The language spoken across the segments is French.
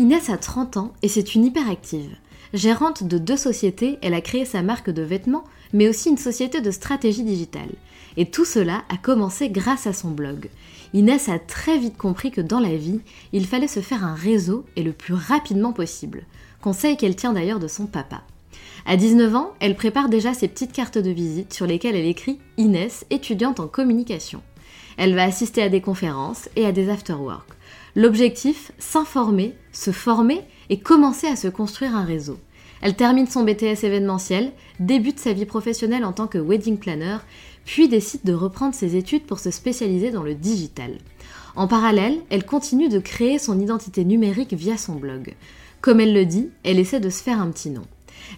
Inès a 30 ans et c'est une hyperactive. Gérante de deux sociétés, elle a créé sa marque de vêtements, mais aussi une société de stratégie digitale. Et tout cela a commencé grâce à son blog. Inès a très vite compris que dans la vie, il fallait se faire un réseau et le plus rapidement possible. Conseil qu'elle tient d'ailleurs de son papa. À 19 ans, elle prépare déjà ses petites cartes de visite sur lesquelles elle écrit Inès, étudiante en communication. Elle va assister à des conférences et à des afterwork. L'objectif, s'informer, se former et commencer à se construire un réseau. Elle termine son BTS événementiel, débute sa vie professionnelle en tant que wedding planner, puis décide de reprendre ses études pour se spécialiser dans le digital. En parallèle, elle continue de créer son identité numérique via son blog. Comme elle le dit, elle essaie de se faire un petit nom.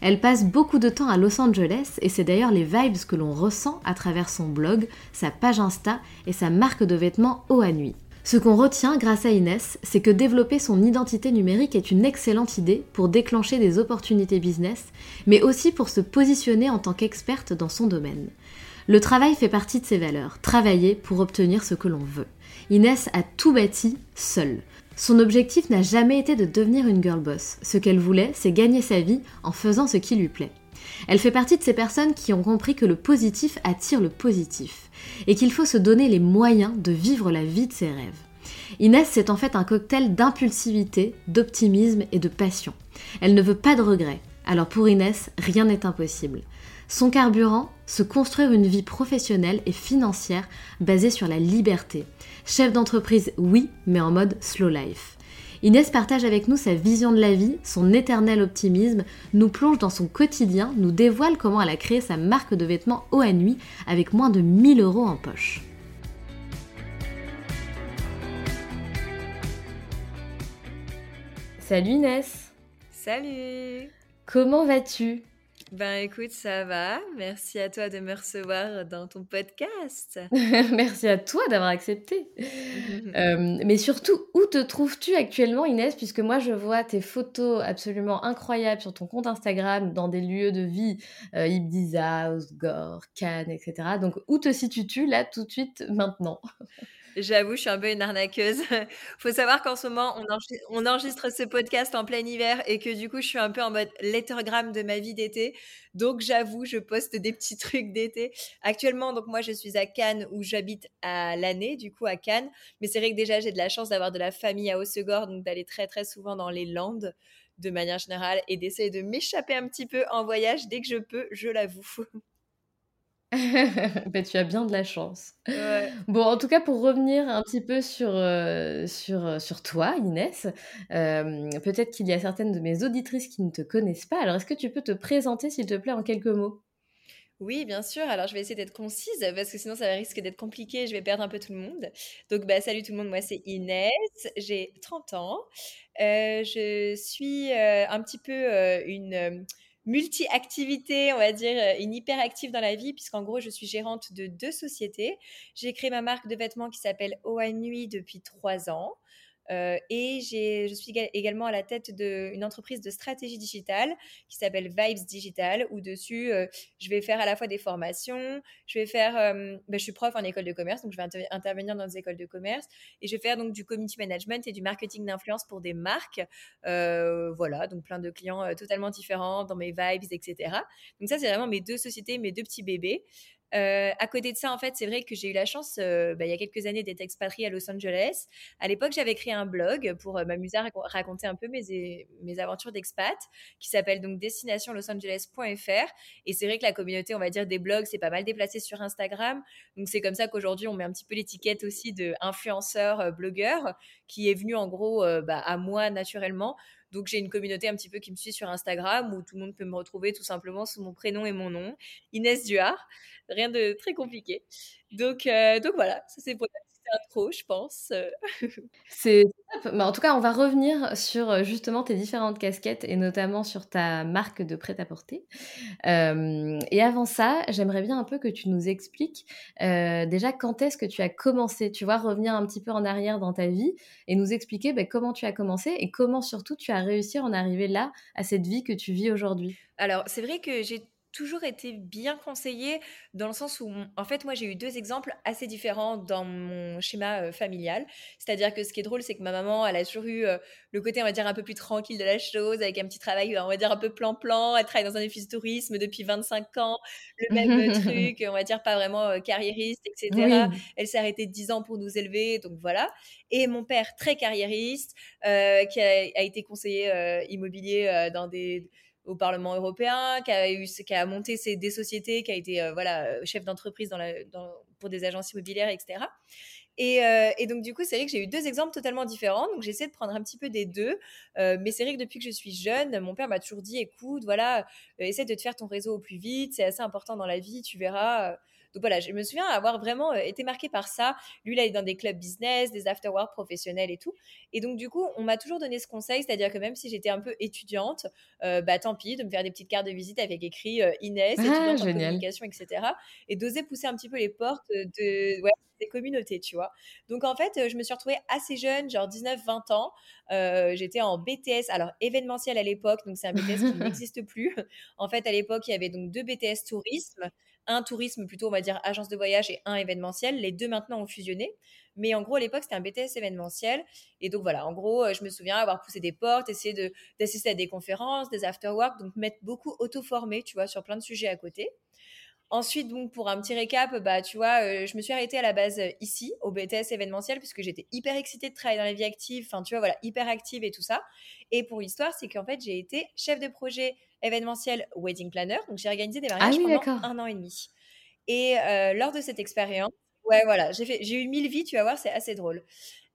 Elle passe beaucoup de temps à Los Angeles et c'est d'ailleurs les vibes que l'on ressent à travers son blog, sa page Insta et sa marque de vêtements haut à nuit. Ce qu'on retient grâce à Inès, c'est que développer son identité numérique est une excellente idée pour déclencher des opportunités business, mais aussi pour se positionner en tant qu'experte dans son domaine. Le travail fait partie de ses valeurs, travailler pour obtenir ce que l'on veut. Inès a tout bâti seule. Son objectif n'a jamais été de devenir une girl boss. Ce qu'elle voulait, c'est gagner sa vie en faisant ce qui lui plaît. Elle fait partie de ces personnes qui ont compris que le positif attire le positif et qu'il faut se donner les moyens de vivre la vie de ses rêves. Inès, c'est en fait un cocktail d'impulsivité, d'optimisme et de passion. Elle ne veut pas de regrets. Alors pour Inès, rien n'est impossible. Son carburant, se construire une vie professionnelle et financière basée sur la liberté. Chef d'entreprise, oui, mais en mode slow life. Inès partage avec nous sa vision de la vie, son éternel optimisme, nous plonge dans son quotidien, nous dévoile comment elle a créé sa marque de vêtements haut à nuit avec moins de 1000 euros en poche. Salut Inès. Salut. Comment vas-tu? Ben écoute, ça va. Merci à toi de me recevoir dans ton podcast. Merci à toi d'avoir accepté. Euh, mais surtout, où te trouves-tu actuellement, Inès? Puisque moi, je vois tes photos absolument incroyables sur ton compte Instagram dans des lieux de vie, euh, Ibiza, Osgore, Cannes, etc. Donc, où te situes-tu là, tout de suite, maintenant? J'avoue, je suis un peu une arnaqueuse. Faut savoir qu'en ce moment, on enregistre, ce podcast en plein hiver et que du coup, je suis un peu en mode lettergram de ma vie d'été. Donc, j'avoue, je poste des petits trucs d'été. Actuellement, donc moi, je suis à Cannes où j'habite à l'année, du coup, à Cannes. Mais c'est vrai que déjà, j'ai de la chance d'avoir de la famille à Haussegor, donc d'aller très, très souvent dans les Landes de manière générale et d'essayer de m'échapper un petit peu en voyage dès que je peux, je l'avoue. ben, tu as bien de la chance. Bon, en tout cas, pour revenir un petit peu sur, euh, sur, euh, sur toi, Inès, euh, peut-être qu'il y a certaines de mes auditrices qui ne te connaissent pas. Alors, est-ce que tu peux te présenter, s'il te plaît, en quelques mots? Oui, bien sûr. Alors, je vais essayer d'être concise parce que sinon, ça risque d'être compliqué. Je vais perdre un peu tout le monde. Donc, bah, salut tout le monde. Moi, c'est Inès. J'ai 30 ans. je suis un petit peu une multi-activité, on va dire, une hyper-active dans la vie, puisqu'en gros, je suis gérante de deux sociétés. J'ai créé ma marque de vêtements qui s'appelle Oa Nuit depuis trois ans. Euh, et je suis également à la tête d'une entreprise de stratégie digitale qui s'appelle Vibes Digital, où dessus, euh, je vais faire à la fois des formations, je vais faire, euh, ben, je suis prof en école de commerce, donc je vais intervenir dans des écoles de commerce, et je vais faire donc du community management et du marketing d'influence pour des marques. voilà, donc plein de clients totalement différents dans mes vibes, etc. Donc ça, c'est vraiment mes deux sociétés, mes deux petits bébés. Euh, à côté de ça, en fait, c'est vrai que j'ai eu la chance, euh, bah, il y a quelques années, d'être expatriée à Los Angeles. À l'époque, j'avais créé un blog pour euh, m'amuser à raconter un peu mes, mes aventures d'expat, qui s'appelle donc destinationlosangeles.fr. Et c'est vrai que la communauté, on va dire, des blogs, c'est pas mal déplacé sur Instagram. Donc c'est comme ça qu'aujourd'hui, on met un petit peu l'étiquette aussi de influenceur, blogueur, qui est venu en gros bah, à moi naturellement. Donc j'ai une communauté un petit peu qui me suit sur Instagram où tout le monde peut me retrouver tout simplement sous mon prénom et mon nom, Inès Duard. Rien de très compliqué. Donc, euh, donc voilà, ça c'est pour la intro, je pense. c'est top. Mais en tout cas, on va revenir sur euh, justement tes différentes casquettes et notamment sur ta marque de prêt-à-porter. Euh, et avant ça, j'aimerais bien un peu que tu nous expliques déjà quand est-ce que tu as commencé, tu vois, revenir un petit peu en arrière dans ta vie et nous expliquer ben, comment tu as commencé et comment surtout tu as réussi à en arriver là, à cette vie que tu vis aujourd'hui. Alors, c'est vrai que j'ai toujours été bien conseillée dans le sens où, en fait, moi, j'ai eu deux exemples assez différents dans mon schéma euh, familial. C'est-à-dire que ce qui est drôle, c'est que ma maman, elle a toujours eu euh, le côté, on va dire, un peu plus tranquille de la chose, avec un petit travail, on va dire, un peu plan-plan. Elle travaille dans un office de tourisme depuis 25 ans, le même truc, on va dire, pas vraiment euh, carriériste, etc. Elle s'est arrêtée 10 ans pour nous élever, donc voilà. Et mon père, très carriériste, qui a, a, été conseiller immobilier dans des au Parlement européen, qui a, monté ses, des sociétés, qui a été euh, voilà, euh, chef d'entreprise pour des agences immobilières, etc. Et, euh, et, donc, du coup, c'est vrai que j'ai eu deux exemples totalement différents. Donc, j'essaie de prendre un petit peu des deux. mais c'est vrai que depuis que je suis jeune, mon père m'a toujours dit écoute, voilà, essaie de te faire ton réseau au plus vite. C'est assez important dans la vie, tu verras. Donc voilà, je me souviens avoir vraiment euh, été marquée par ça. Lui, là, il est dans des clubs business, des afterwork professionnels et tout. Et donc, du coup, on m'a toujours donné ce conseil, c'est-à-dire que même si j'étais un peu étudiante, euh, bah tant pis, de me faire des petites cartes de visite avec écrit euh, Inès, ah, étudiante en communication, etc. Et d'oser pousser un petit peu les portes de, des communautés, tu vois. Donc, en fait, je me suis retrouvée assez jeune, genre 19-20 ans. J'étais en BTS, alors événementiel à l'époque, donc c'est un BTS qui n'existe plus. En fait, à l'époque, il y avait donc deux BTS tourisme un tourisme plutôt, on va dire, agence de voyage et un événementiel. Les deux maintenant ont fusionné. Mais en gros, à l'époque, c'était un BTS événementiel. Et donc voilà, en gros, euh, je me souviens avoir poussé des portes, essayé d'assister à des conférences, des afterwork, donc mettre beaucoup auto-formé, tu vois, sur plein de sujets à côté. Ensuite, donc, pour un petit récap, bah, tu vois, euh, je me suis arrêtée à la base euh, ici, au BTS événementiel, puisque j'étais hyper excitée de travailler dans la vie active, enfin, tu vois, voilà, hyper active et tout ça. Et pour l'histoire, c'est qu'en fait, j'ai été chef de projet événementiel wedding planner. Donc, j'ai organisé des ah mariages pendant un an et demi. Et euh, lors de cette expérience, ouais, voilà, j'ai, fait, j'ai eu mille vies, tu vas voir, c'est assez drôle.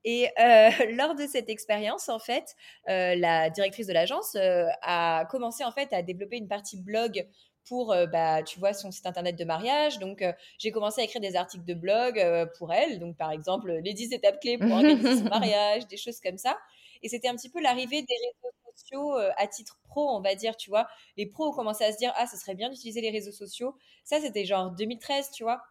Et lors de cette expérience, en fait, la directrice de l'agence a commencé en fait à développer une partie blog pour, euh, bah, tu vois, son site internet de mariage. Donc, euh, j'ai commencé à écrire des articles de blog euh, pour elle. Donc, par exemple, les 10 étapes clés pour organiser son mariage, des choses comme ça. Et c'était un petit peu l'arrivée des réseaux sociaux à titre pro, on va dire, tu vois. Les pros ont commencé à se dire, ah, ce serait bien d'utiliser les réseaux sociaux. Ça, c'était genre 2013, tu vois.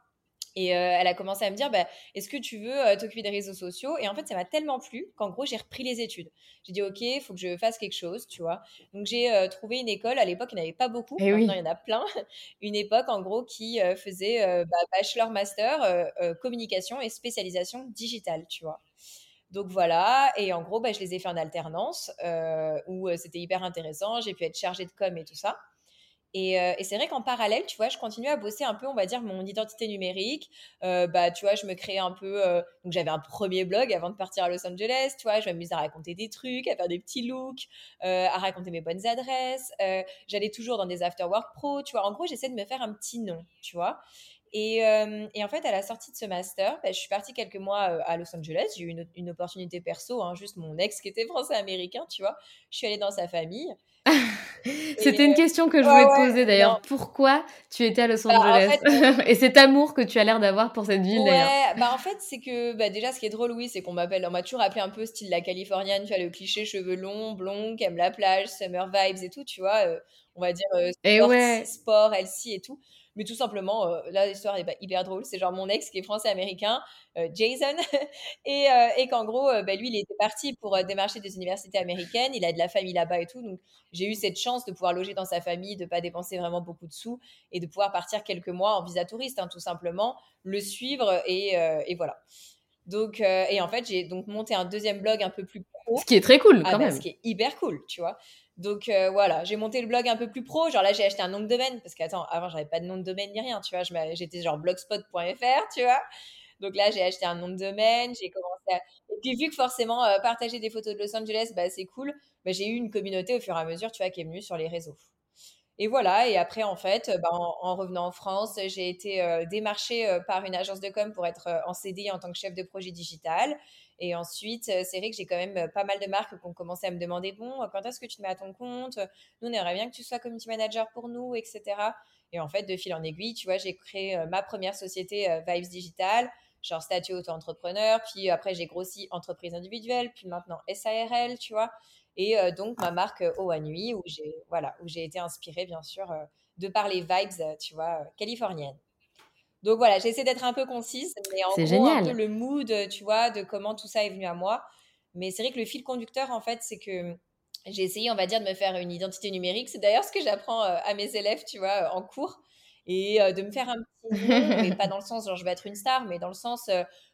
Et euh, elle a commencé à me dire, bah, est-ce que tu veux euh, t'occuper des réseaux sociaux? Et en fait, ça m'a tellement plu qu'en gros, j'ai repris les études. J'ai dit, OK, il faut que je fasse quelque chose, tu vois. Donc, j'ai euh, trouvé une école. À l'époque, il n'y en avait pas beaucoup. Eh Maintenant, il y en a plein. une époque, en gros, qui faisait bah, bachelor, master, communication et spécialisation digitale, tu vois. Donc voilà, et en gros, bah, je les ai fait en alternance, où c'était hyper intéressant. J'ai pu être chargée de com et tout ça. Euh, et, c'est vrai qu'en parallèle, tu vois, je continue à bosser un peu, on va dire, mon identité numérique. Euh, bah, tu vois, je me crée un peu. Euh, donc, j'avais un premier blog avant de partir à Los Angeles, tu vois. Je m'amuse à raconter des trucs, à faire des petits looks, à raconter mes bonnes adresses. J'allais toujours dans des afterwork pro, tu vois. En gros, j'essaie de me faire un petit nom, tu vois. Et, et, en fait, à la sortie de ce master, bah, je suis partie quelques mois à Los Angeles. J'ai eu une, une, opportunité perso, hein, juste mon ex qui était français-américain, tu vois. Je suis allée dans sa famille. C'était une question que je voulais te poser d'ailleurs. Pourquoi tu étais à Los bah, Angeles Et cet amour que tu as l'air d'avoir pour cette ville d'ailleurs. Bah en fait, c'est que bah, déjà, ce qui est drôle, oui, c'est qu'on m'appelle, on m'a toujours appelé un peu style la californienne, tu vois, le cliché cheveux longs, blonds, qui aime la plage, summer vibes et tout, tu vois. on va dire sport, ouais. sport, Elsie et tout. Mais tout simplement, euh, là, l'histoire est hyper drôle. C'est genre mon ex qui est français-américain, euh, Jason, et, euh, et qu'en gros, bah, lui, il était parti pour démarcher des universités américaines. Il a de la famille là-bas et tout. Donc, j'ai eu cette chance de pouvoir loger dans sa famille, de ne pas dépenser vraiment beaucoup de sous et de pouvoir partir quelques mois en visa touriste, hein, tout simplement, le suivre et, et voilà. Donc, et en fait, j'ai donc monté un deuxième blog un peu plus pro. Ce qui est très cool, ah quand bah, même. Ce qui est hyper cool, tu vois. Donc euh, voilà, j'ai monté le blog un peu plus pro. Genre là, j'ai acheté un nom de domaine parce qu'attends, avant, j'avais pas de nom de domaine ni rien, tu vois. J'étais genre blogspot.fr, tu vois. Donc là, j'ai acheté un nom de domaine, j'ai commencé à... Et puis vu que forcément, euh, partager des photos de Los Angeles, bah, c'est cool, bah, j'ai eu une communauté au fur et à mesure, tu vois, qui est venue sur les réseaux. Et voilà, et après, en fait, bah, en, revenant en France, j'ai été euh, démarchée par une agence de com pour être en CDI en tant que chef de projet digital. Et ensuite, euh, c'est vrai que j'ai quand même euh, pas mal de marques qui ont commencé à me demander bon, euh, quand est-ce que tu te mets à ton compte? Nous, on aimerait bien que tu sois community manager pour nous, etc. Et en fait, de fil en aiguille, tu vois, j'ai créé ma première société Vibes Digital, genre statut auto-entrepreneur. Puis après, j'ai grossi entreprise individuelle, puis maintenant SARL, tu vois. Et donc, ma marque Nuit, où j'ai voilà, été inspirée, bien sûr, de par les vibes, tu vois, californiennes. Donc voilà, j'essaie d'être un peu concise, mais en gros, génial. un peu le mood, tu vois, de comment tout ça est venu à moi. Mais c'est vrai que le fil conducteur, en fait, c'est que j'ai essayé, on va dire, de me faire une identité numérique. C'est d'ailleurs ce que j'apprends euh, à mes élèves, tu vois, euh, en cours. Et euh, de me faire un petit nom, mais pas dans le sens, genre, je vais être une star, mais dans le sens,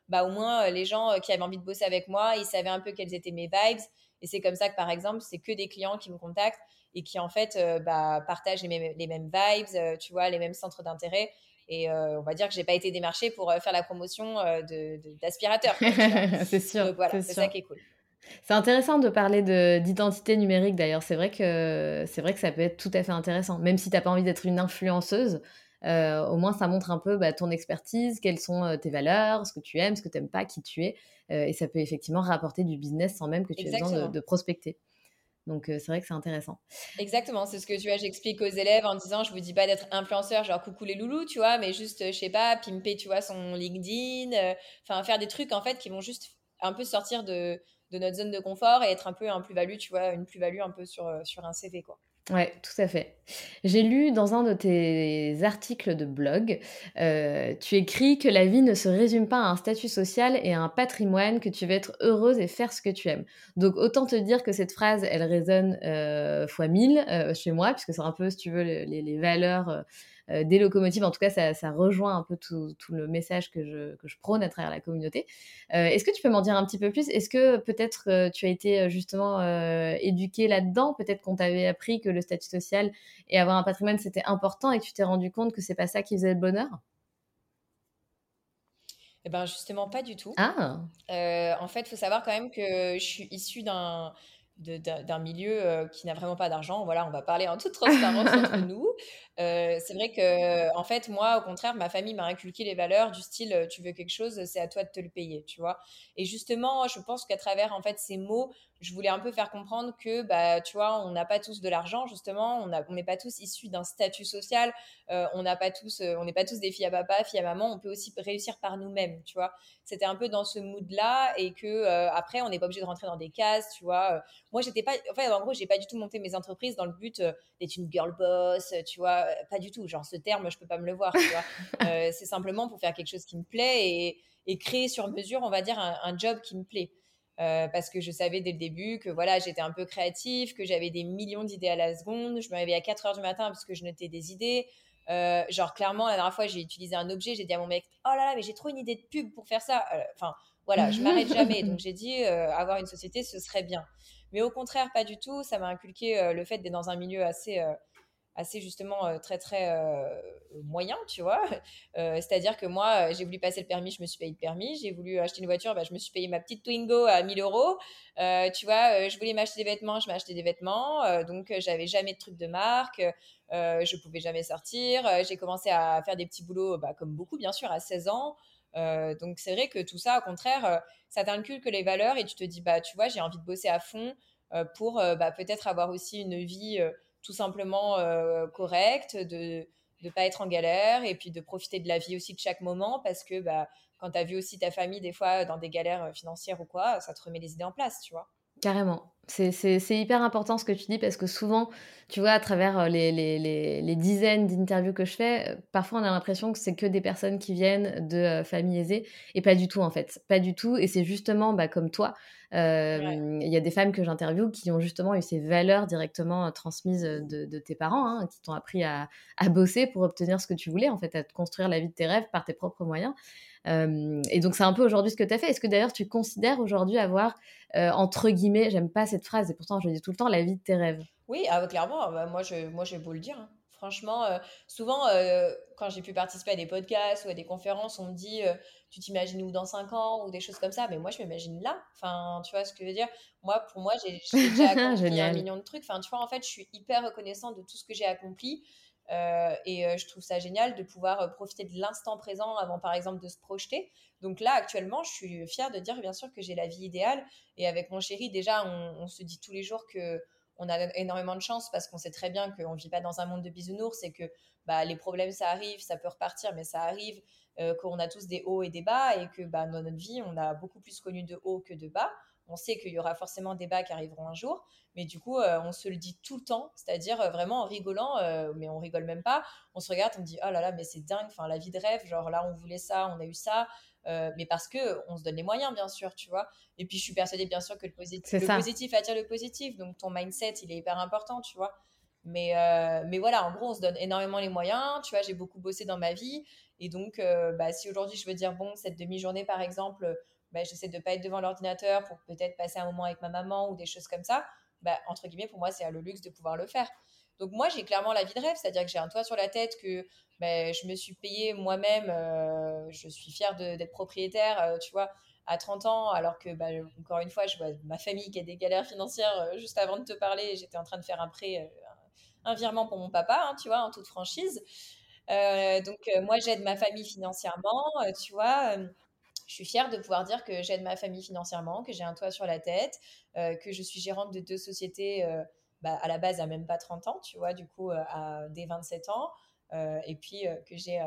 bah, au moins, les gens qui avaient envie de bosser avec moi, ils savaient un peu quelles étaient mes vibes. Et c'est comme ça que, par exemple, c'est que des clients qui me contactent et qui, en fait, bah, partagent les mêmes, les mêmes vibes, tu vois, les mêmes centres d'intérêt. Et euh, on va dire que j'ai pas été démarchée pour euh, faire la promotion euh, d'aspirateur. c'est sûr. voilà, c'est ça qui est cool. C'est intéressant de parler d'identité numérique d'ailleurs. C'est vrai, que, vrai que ça peut être tout à fait intéressant. Même si tu n'as pas envie d'être une influenceuse, au moins ça montre un peu bah, ton expertise, quelles sont tes valeurs, ce que tu aimes, ce que tu n'aimes pas, qui tu es. et ça peut effectivement rapporter du business sans même que tu aies besoin de prospecter. Donc c'est vrai que c'est intéressant. Exactement, c'est ce que tu vois, j'explique aux élèves en disant, je vous dis pas d'être influenceur, genre coucou les loulous, tu vois, mais juste, je sais pas, pimper, tu vois, son LinkedIn, enfin faire des trucs en fait qui vont juste un peu sortir de, de, notre zone de confort et être un peu un plus-value, tu vois, une plus-value un peu sur, sur un CV, quoi. Ouais, tout à fait. J'ai lu dans un de tes articles de blog, euh, tu écris que la vie ne se résume pas à un statut social et à un patrimoine, que tu veux être heureuse et faire ce que tu aimes. Donc autant te dire que cette phrase, elle résonne euh, fois mille euh, chez moi, puisque c'est un peu, si tu veux, les, valeurs des locomotives. En tout cas, ça, rejoint un peu tout, le message que je, que je, prône à travers la communauté. Euh, est-ce que tu peux m'en dire un petit peu plus? Est-ce que peut-être euh, tu as été justement éduqué là-dedans? Peut-être qu'on t'avait appris que le statut social et avoir un patrimoine, c'était important et que tu t'es rendu compte que c'est pas ça qui faisait le bonheur? Eh ben justement pas du tout. Ah. en fait, il faut savoir quand même que je suis issue d'un d'un milieu qui n'a vraiment pas d'argent. Voilà, on va parler en toute transparence entre nous. C'est vrai que, en fait, moi, au contraire, ma famille m'a inculqué les valeurs du style tu veux quelque chose, c'est à toi de te le payer, tu vois. Et justement, je pense qu'à travers en fait ces mots, je voulais un peu faire comprendre que, bah, tu vois, on n'a pas tous de l'argent, justement, on n'est pas tous issus d'un statut social, on n'a pas tous, on n'est pas tous des filles à papa, filles à maman, on peut aussi réussir par nous-mêmes, tu vois. C'était un peu dans ce mood-là et que après, on n'est pas obligé de rentrer dans des cases, tu vois. moi, j'étais pas, en en gros, j'ai pas du tout monté mes entreprises dans le but d'être une girl boss, tu vois, pas du tout. Genre, ce terme, je peux pas me le voir, tu vois. c'est simplement pour faire quelque chose qui me plaît et, et créer sur mesure, on va dire, un job qui me plaît. Euh, parce que je savais dès le début que voilà, j'étais un peu créatif, que j'avais des millions d'idées à la seconde. Je me réveillais à 4 heures du matin parce que je notais des idées. Euh, genre, clairement, la dernière fois, j'ai utilisé un objet, j'ai dit à mon mec, oh là là, mais j'ai trop une idée de pub pour faire ça. Euh, enfin, voilà, je m'arrête jamais. Donc, j'ai dit, avoir une société, ce serait bien. Mais au contraire, pas du tout. Ça m'a inculqué le fait d'être dans un milieu assez assez justement très très moyen, tu vois. C'est-à-dire que moi, j'ai voulu passer le permis, je me suis payé le permis. J'ai voulu acheter une voiture, bah, je me suis payé ma petite Twingo à 1000 euros. tu vois, je voulais m'acheter des vêtements, je m'ai des vêtements. donc, j'avais jamais de trucs de marque. je pouvais jamais sortir. j'ai commencé à faire des petits boulots, bah, comme beaucoup, bien sûr, à 16 ans. donc, c'est vrai que tout ça, au contraire, ça t'inculque les valeurs et tu te dis, bah, tu vois, j'ai envie de bosser à fond pour bah, peut-être avoir aussi une vie tout simplement euh, correct, de ne pas être en galère et puis de profiter de la vie aussi de chaque moment parce que bah, quand tu as vu aussi ta famille des fois dans des galères euh, financières ou quoi, ça te remet les idées en place, tu vois. Carrément. C'est hyper important ce que tu dis parce que souvent, tu vois, à travers euh, les, les, les, dizaines d'interviews que je fais, parfois on a l'impression que c'est que des personnes qui viennent de familles aisées et pas du tout en fait. Pas du tout. Et c'est justement bah, comme toi, il y a des femmes que j'interviewe qui ont justement eu ces valeurs directement transmises de, tes parents, hein, qui t'ont appris à, bosser pour obtenir ce que tu voulais, en fait, à te construire la vie de tes rêves par tes propres moyens. et donc, c'est un peu aujourd'hui ce que tu as fait. Est-ce que d'ailleurs, tu considères aujourd'hui avoir, entre guillemets, j'aime pas cette phrase, et pourtant je le dis tout le temps, la vie de tes rêves? Oui, ah, clairement, bah, moi, je, moi j'ai beau le dire. Hein. Franchement, euh, souvent, euh, quand j'ai pu participer à des podcasts ou à des conférences, on me dit euh, Tu t'imagines où dans 5 ans ou des choses comme ça. Mais moi, je m'imagine là. Enfin, tu vois ce que je veux dire? Moi, pour moi, j'ai déjà accompli un million de trucs. Enfin, tu vois, en fait, je suis hyper reconnaissante de tout ce que j'ai accompli. et je trouve ça génial de pouvoir profiter de l'instant présent avant, par exemple, de se projeter. Donc là, actuellement, je suis fière de dire, bien sûr, que j'ai la vie idéale. Et avec mon chéri, déjà, on se dit tous les jours que on a énormément de chance parce qu'on sait très bien qu'on ne vit pas dans un monde de bisounours et que bah, les problèmes, ça arrive, ça peut repartir, mais ça arrive, euh, qu'on a tous des hauts et des bas et que bah, dans notre vie, on a beaucoup plus connu de hauts que de bas. On sait qu'il y aura forcément des bas qui arriveront un jour, mais du coup, euh, on se le dit tout le temps, c'est-à-dire euh, vraiment en rigolant, mais on rigole même pas. On se regarde, on dit oh là là, mais c'est dingue, enfin la vie de rêve, genre là on voulait ça, on a eu ça, euh, mais parce que on se donne les moyens, bien sûr, tu vois. Et puis, je suis persuadée, bien sûr, que le, positif, le positif attire le positif. Donc, ton mindset, il est hyper important, tu vois. Mais, euh, mais voilà, en gros, on se donne énormément les moyens. Tu vois, j'ai beaucoup bossé dans ma vie. Et donc, euh, bah, si aujourd'hui, je veux dire, bon, cette demi-journée, par exemple, bah, j'essaie de ne pas être devant l'ordinateur pour peut-être passer un moment avec ma maman ou des choses comme ça, bah, entre guillemets, pour moi, c'est le luxe de pouvoir le faire. Donc moi, j'ai clairement la vie de rêve, c'est-à-dire que j'ai un toit sur la tête, que ben, je me suis payé moi-même, euh, je suis fière d'être propriétaire, euh, tu vois, à 30 ans, alors que, ben, encore une fois, ma famille qui a des galères financières. Euh, juste avant de te parler, j'étais en train de faire un prêt, un virement pour mon papa, hein, tu vois, en toute franchise. donc moi, j'aide ma famille financièrement, tu vois je suis fière de pouvoir dire que j'aide ma famille financièrement, que j'ai un toit sur la tête, que je suis gérante de deux sociétés bah, à la base à même pas 30 ans, tu vois, du coup, euh, à, dès 27 ans. Euh, et puis euh, que j'ai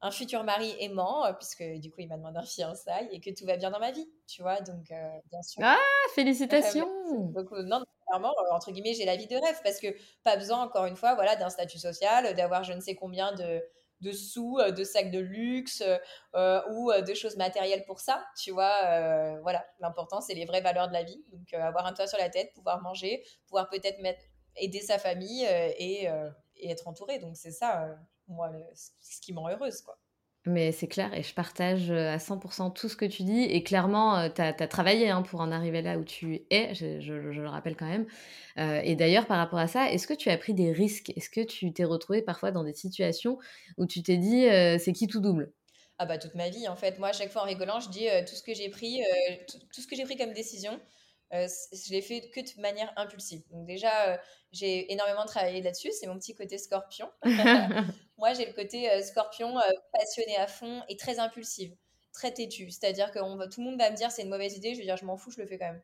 un futur mari aimant, puisque du coup, il m'a demandé un fiançailles et que tout va bien dans ma vie, tu vois. Donc, bien sûr. Ah, félicitations Donc, non, clairement, entre guillemets, j'ai la vie de rêve parce que pas besoin, encore une fois, voilà, d'un statut social, d'avoir je ne sais combien de, de sous, de sacs de luxe ou de choses matérielles pour ça, tu vois. voilà, l'important, c'est les vraies valeurs de la vie. Donc, avoir un toit sur la tête, pouvoir manger, pouvoir peut-être aider sa famille et, être entouré. Donc, c'est ça, moi, ce qui me rend heureuse, quoi. Mais c'est clair, et je partage à 100% tout ce que tu dis. Et clairement, tu as, travaillé hein, pour en arriver là où tu es, je, le rappelle quand même. et d'ailleurs, par rapport à ça, est-ce que tu as pris des risques? Est-ce que tu t'es retrouvé parfois dans des situations où tu t'es dit, c'est qui tout double? Ah bah toute ma vie en fait moi à chaque fois en rigolant je dis tout ce que j'ai pris tout, ce que j'ai pris comme décision euh, je l'ai fait que de manière impulsive. Donc déjà, euh, j'ai énormément travaillé là-dessus. C'est mon petit côté scorpion. Moi, j'ai le côté euh, scorpion passionné à fond et très impulsive, très têtu. C'est-à-dire que tout le monde va me dire c'est une mauvaise idée. Je vais dire je m'en fous, je le fais quand même.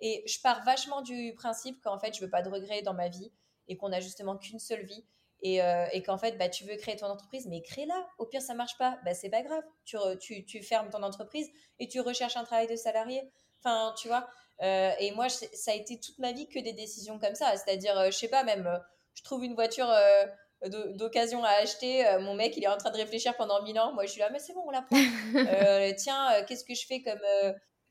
Et je pars vachement du principe qu'en fait, je veux pas de regrets dans ma vie et qu'on a justement qu'une seule vie. Et, et qu'en fait, bah, tu veux créer ton entreprise, mais crée-la. Au pire, ça marche pas, bah, c'est pas grave. Tu, fermes ton entreprise et tu recherches un travail de salarié. Enfin, tu vois, euh, et moi, ça a été toute ma vie que des décisions comme ça. C'est-à-dire, euh, je sais pas, même, euh, je trouve une voiture d'occasion à acheter. mon mec, il est en train de réfléchir pendant mille ans. Moi, je suis là, mais c'est bon, on la prend. tiens, qu'est-ce que je fais comme.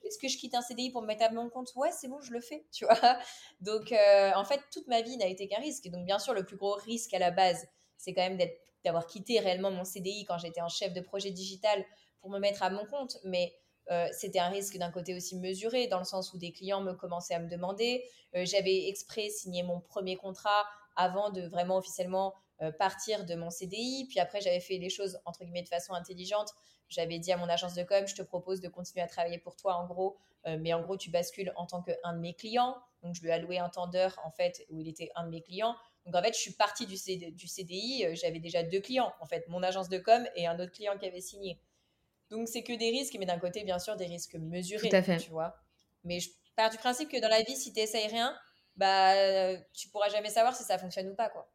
Est-ce que je quitte un CDI pour me mettre à mon compte? Ouais, c'est bon, je le fais, tu vois. Donc, en fait, toute ma vie n'a été qu'un risque. Donc, bien sûr, le plus gros risque à la base, c'est quand même d'avoir quitté réellement mon CDI quand j'étais en chef de projet digital pour me mettre à mon compte. Mais euh, c'était un risque d'un côté aussi mesuré, dans le sens où des clients me commençaient à me demander. Euh, j'avais exprès signé mon premier contrat avant de vraiment officiellement partir de mon CDI. Puis après, j'avais fait les choses entre guillemets de façon intelligente. J'avais dit à mon agence de com, je te propose de continuer à travailler pour toi en gros, mais en gros, tu bascules en tant qu'un de mes clients. Donc, je lui ai alloué un temps d'heure en fait où il était un de mes clients. Donc, en fait, je suis partie du, CDI. J'avais déjà deux clients, en fait, mon agence de com et un autre client qui avait signé. Donc, c'est que des risques, mais d'un côté, bien sûr, des risques mesurés. Tout à fait. Tu vois. Mais je pars du principe que dans la vie, si tu n'essayes rien, bah, tu pourras jamais savoir si ça fonctionne ou pas, quoi.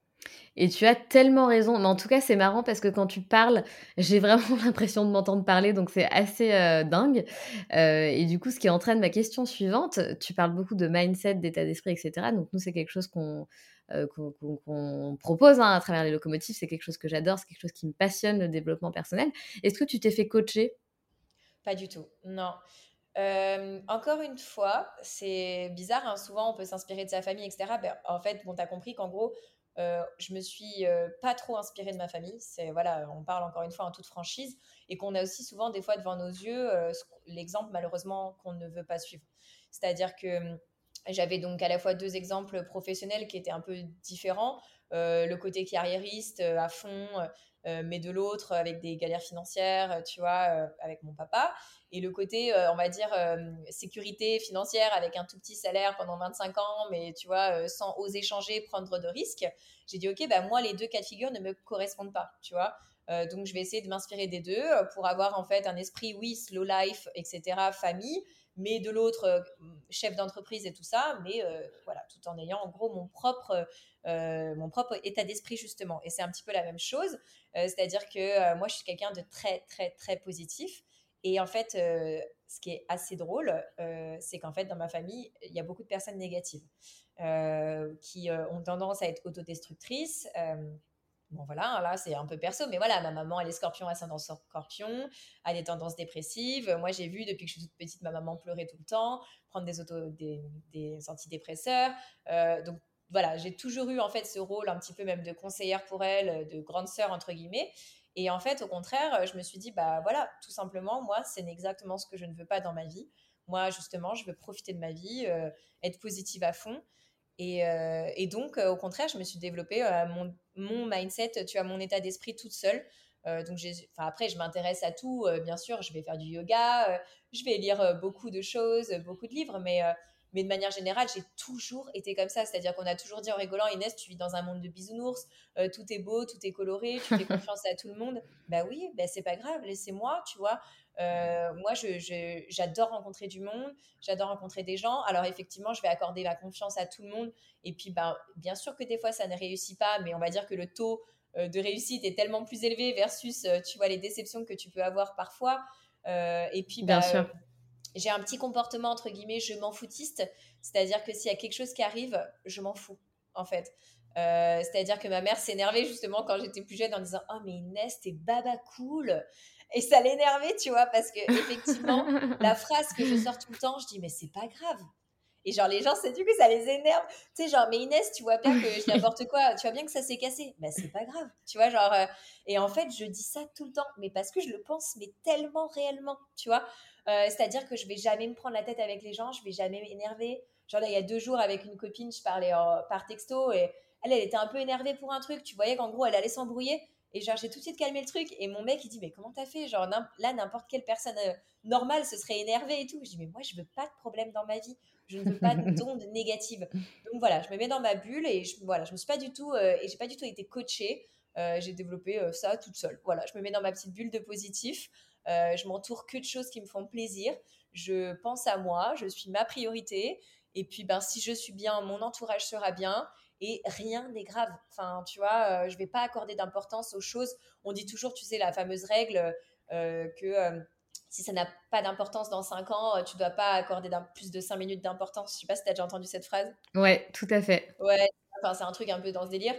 Et tu as tellement raison. Mais en tout cas, c'est marrant parce que quand tu parles, j'ai vraiment l'impression de m'entendre parler, donc c'est assez euh, dingue. Euh, et du coup, ce qui entraîne ma question suivante, tu parles beaucoup de mindset, d'état d'esprit, etc. Donc nous, c'est quelque chose qu'on euh, propose hein, à travers les locomotives. C'est quelque chose que j'adore, c'est quelque chose qui me passionne, le développement personnel. Est-ce que tu t'es fait coacher? Pas du tout, non. encore une fois, c'est bizarre, hein, souvent on peut s'inspirer de sa famille, etc. Ben, en fait, bon, tu as compris qu'en gros, euh, je me suis euh, pas trop inspirée de ma famille. C'est voilà, on parle encore une fois en toute franchise et qu'on a aussi souvent des fois devant nos yeux euh, l'exemple malheureusement qu'on ne veut pas suivre. C'est-à-dire que hum, j'avais donc à la fois deux exemples professionnels qui étaient un peu différents. le côté carriériste à fond, mais de l'autre avec des galères financières, tu vois, avec mon papa et le côté, euh, on va dire, euh, sécurité financière avec un tout petit salaire pendant 25 ans, mais tu vois, euh, sans oser changer, prendre de risques, j'ai dit, OK, bah, moi, les deux cas de figure ne me correspondent pas, tu vois. donc, je vais essayer de m'inspirer des deux pour avoir en fait un esprit, oui, slow life, etc., famille, mais de l'autre, chef d'entreprise et tout ça, mais voilà, tout en ayant en gros mon propre, mon propre état d'esprit justement. Et c'est un petit peu la même chose, c'est-à-dire que moi, je suis quelqu'un de très, très, très positif. Et en fait, euh, ce qui est assez drôle, euh, c'est qu'en fait, dans ma famille, il y a beaucoup de personnes négatives euh, qui ont tendance à être autodestructrices. Bon voilà, là c'est un peu perso, mais voilà, ma maman elle est scorpion, ascendant scorpion, a des tendances dépressives. Moi j'ai vu depuis que je suis toute petite ma maman pleurer tout le temps, prendre des, auto, des, antidépresseurs. donc voilà, j'ai toujours eu en fait ce rôle un petit peu même de conseillère pour elle, de grande sœur entre guillemets. Et en fait, au contraire, je me suis dit, bah voilà, tout simplement, moi, c'est exactement ce que je ne veux pas dans ma vie. Moi, justement, je veux profiter de ma vie, euh, être positive à fond. Et, euh, et donc, euh, au contraire, je me suis développée mon, mon, mindset, tu as mon état d'esprit toute seule. donc, après, je m'intéresse à tout. bien sûr, je vais faire du yoga, je vais lire beaucoup de choses, beaucoup de livres, mais mais de manière générale, j'ai toujours été comme ça. C'est-à-dire qu'on a toujours dit en rigolant, Inès, tu vis dans un monde de bisounours, euh, tout est beau, tout est coloré, tu fais confiance à tout le monde. Bah oui, bah c'est pas grave, laissez-moi, tu vois. Euh, moi, j'adore rencontrer du monde, j'adore rencontrer des gens. Alors effectivement, je vais accorder ma confiance à tout le monde. Et puis, ben, bien sûr que des fois, ça ne réussit pas, mais on va dire que le taux euh, de réussite est tellement plus élevé versus, tu vois, les déceptions que tu peux avoir parfois. et puis, bien bah, sûr j'ai un petit comportement entre guillemets je m'en foutiste, c'est-à-dire que s'il y a quelque chose qui arrive, je m'en fous en fait. Euh, c'est-à-dire que ma mère s'énervait justement quand j'étais plus jeune en disant oh mais Inès t'es baba cool! Et ça l'énervait tu vois parce que effectivement la phrase que je sors tout le temps je dis mais c'est pas grave! Et genre les gens c'est du coup ça les énerve. Tu sais genre mais Inès tu vois bien que je n'importe quoi tu vois bien que ça s'est cassé! Bah c'est pas grave tu vois genre euh, et en fait je dis ça tout le temps mais parce que je le pense mais tellement réellement tu vois euh, c'est-à-dire que je vais jamais me prendre la tête avec les gens, je vais jamais m'énerver. Genre là, il y a deux jours avec une copine, je parlais par texto et elle, elle était un peu énervée pour un truc. Tu voyais qu'en gros, elle allait s'embrouiller. Et genre, j'ai tout de suite calmé le truc. Et mon mec, il dit, mais comment t'as fait? Genre, là, n'importe quelle personne euh, normale se serait énervée et tout. Je dis, mais moi, je veux pas de problème dans ma vie. Je ne veux pas d'ondes négatives. Donc voilà, je me mets dans ma bulle et je, voilà, je me suis pas du tout, euh, et j'ai pas du tout été coachée. j'ai développé ça toute seule. Voilà, je me mets dans ma petite bulle de positif. Euh, je m'entoure que de choses qui me font plaisir. Je pense à moi, je suis ma priorité. Et puis, ben, si je suis bien, mon entourage sera bien et rien n'est grave. Enfin, tu vois, euh, je vais pas accorder d'importance aux choses. On dit toujours, tu sais, la fameuse règle euh, que si ça n'a pas d'importance dans 5 ans, tu dois pas accorder plus de 5 minutes d'importance. Je sais pas si tu as déjà entendu cette phrase? Ouais, tout à fait. Ouais, enfin, c'est un truc un peu dans ce délire.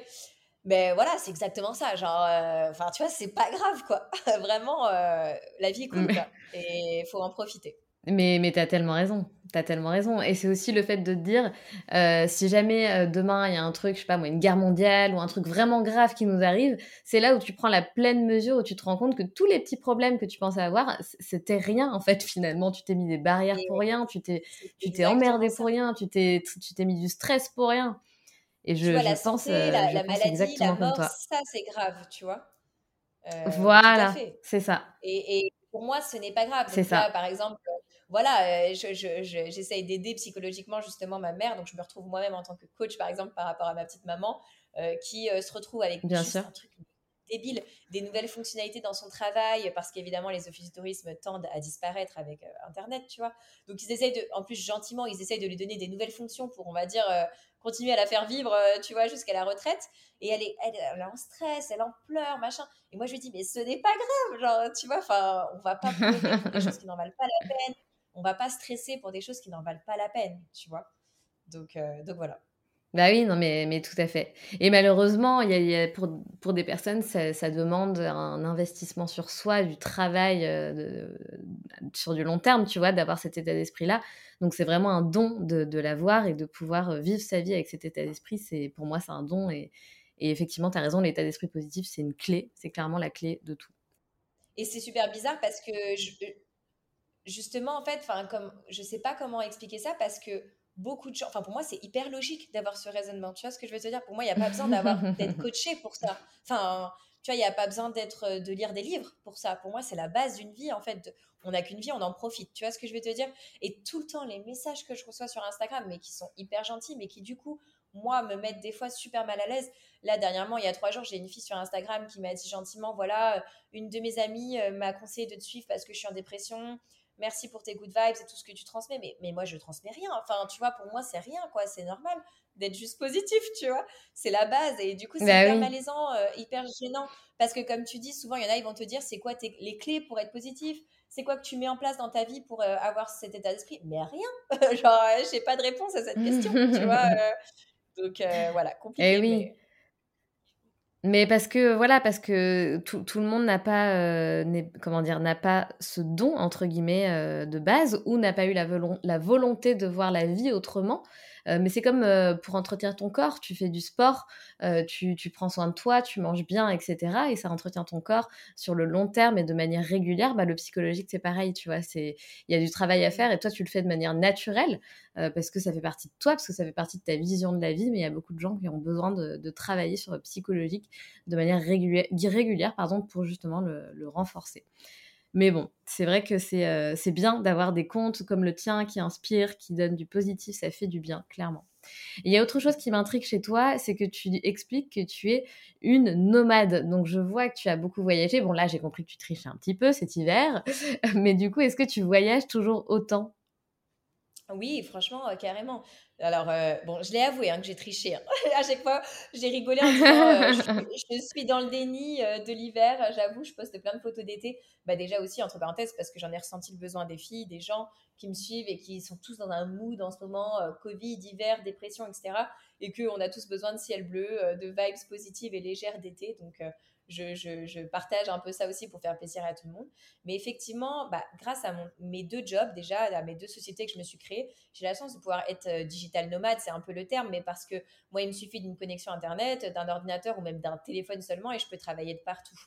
Mais voilà, c'est exactement ça. Genre, euh, enfin, tu vois, c'est pas grave, quoi. Vraiment, euh, la vie est cool, quoi. Et il faut en profiter. Mais, mais tu as tellement raison, tu as tellement raison. Et c'est aussi le fait de te dire, euh, si jamais demain il y a un truc, je sais pas moi, une guerre mondiale ou un truc vraiment grave qui nous arrive, c'est là où tu prends la pleine mesure, où tu te rends compte que tous les petits problèmes que tu pensais avoir, c'était rien en fait finalement. Tu t'es mis des barrières pour rien, tu t'es, tu t'es emmerdé pour rien, tu t'es, tu t'es mis du stress pour rien. Et je, la pense, la, maladie, la mort, ça c'est grave, tu vois. voilà, c'est ça. Et, pour moi, ce n'est pas grave. C'est ça. par exemple, voilà, j'essaye je, d'aider psychologiquement justement ma mère, donc je me retrouve moi-même en tant que coach, par exemple, par rapport à ma petite maman, qui se retrouve avec Bien juste sûr. un truc débile, des nouvelles fonctionnalités dans son travail, parce qu'évidemment, les offices de tourisme tendent à disparaître avec euh, Internet, tu vois. Donc, ils essayent de, en plus, gentiment, ils essayent de lui donner des nouvelles fonctions pour, on va dire, euh, continuer à la faire vivre, euh, tu vois, jusqu'à la retraite. Et elle est, elle, est en stress, elle en pleure, machin. Et moi, je lui dis, mais ce n'est pas grave, genre, tu vois, enfin, on va pas pleurer pour des choses qui n'en valent pas la peine. On va pas stresser pour des choses qui n'en valent pas la peine, tu vois. Donc, donc voilà. Bah oui, non, mais, mais tout à fait. Et malheureusement, y a, pour, pour, des personnes, ça, demande un investissement sur soi, du travail euh, sur du long terme, tu vois, d'avoir cet état d'esprit-là. Donc c'est vraiment un don de, de l'avoir et de pouvoir euh, vivre sa vie avec cet état d'esprit. C'est Pour moi, c'est un don. Et, et effectivement, tu as raison, l'état d'esprit positif, c'est une clé. C'est clairement la clé de tout. Et c'est super bizarre parce que, justement, en fait, comme, je sais pas comment expliquer ça parce que beaucoup de gens. Enfin, pour moi, c'est hyper logique d'avoir ce raisonnement. Tu vois ce que je veux te dire? Pour moi, il n'y a pas besoin d'avoir d'être coaché pour ça. Enfin, tu vois, il n'y a pas besoin d'être euh, de lire des livres pour ça. Pour moi, c'est la base d'une vie. En fait, on n'a qu'une vie, on en profite. Tu vois ce que je veux te dire? Et tout le temps, les messages que je reçois sur Instagram, mais qui sont hyper gentils, mais qui du coup, moi, me mettent des fois super mal à l'aise. Là, dernièrement, il y a trois jours, j'ai une fille sur Instagram qui m'a dit gentiment, voilà, euh, une de mes amies euh, m'a conseillé de te suivre parce que je suis en dépression merci pour tes good vibes et tout ce que tu transmets, mais, mais moi, je transmets rien. Enfin, tu vois, pour moi, c'est rien, quoi. C'est normal d'être juste positif, tu vois. C'est la base. Et du coup, c'est bah hyper malaisant, euh, hyper gênant. Parce que, comme tu dis, souvent, il y en a, ils vont te dire, c'est quoi tes, les clés pour être positif? C'est quoi que tu mets en place dans ta vie pour euh, avoir cet état d'esprit? Mais rien. Genre, euh, j'ai pas de réponse à cette question, tu vois. donc, voilà, compliqué. Eh oui. Mais parce que voilà, parce que tout, tout le monde n'a pas, euh, comment dire, n'a pas ce don entre guillemets euh, de base ou n'a pas eu la, la, volonté de voir la vie autrement. Euh, mais c'est comme euh, pour entretenir ton corps, tu fais du sport, euh, tu, tu, prends soin de toi, tu manges bien, etc. Et ça entretient ton corps sur le long terme et de manière régulière. Bah, le psychologique, c'est pareil, tu vois. Il y a du travail à faire et toi, tu le fais de manière naturelle parce que ça fait partie de toi, parce que ça fait partie de ta vision de la vie. Mais il y a beaucoup de gens qui ont besoin de, travailler sur le psychologique de manière régulière, pardon, pour justement le renforcer. Mais bon, c'est vrai que euh, c'est bien d'avoir des comptes comme le tien qui inspirent, qui donnent du positif, ça fait du bien, clairement. il y a autre chose qui m'intrigue chez toi, c'est que tu expliques que tu es une nomade. Donc je vois que tu as beaucoup voyagé. Bon là j'ai compris que tu triches un petit peu cet hiver, mais du coup est-ce que tu voyages toujours autant? Oui, franchement, euh, carrément. Alors, euh, bon, je l'ai avoué hein, que j'ai triché. Hein. à chaque fois, j'ai rigolé en disant euh, je, suis dans le déni de l'hiver. J'avoue, je poste plein de photos d'été. Bah, déjà aussi, entre parenthèses, parce que j'en ai ressenti le besoin des filles, des gens qui me suivent et qui sont tous dans un mood en ce moment, Covid, hiver, dépression, etc. Et qu'on a tous besoin de ciel bleu, de vibes positives et légères d'été. Donc, je, partage un peu ça aussi pour faire plaisir à tout le monde. Mais effectivement, bah, grâce à mes deux jobs, déjà, à mes deux sociétés que je me suis créées, j'ai la chance de pouvoir être euh, digital nomade, c'est un peu le terme, mais parce que moi, il me suffit d'une connexion Internet, d'un ordinateur ou même d'un téléphone seulement et je peux travailler de partout.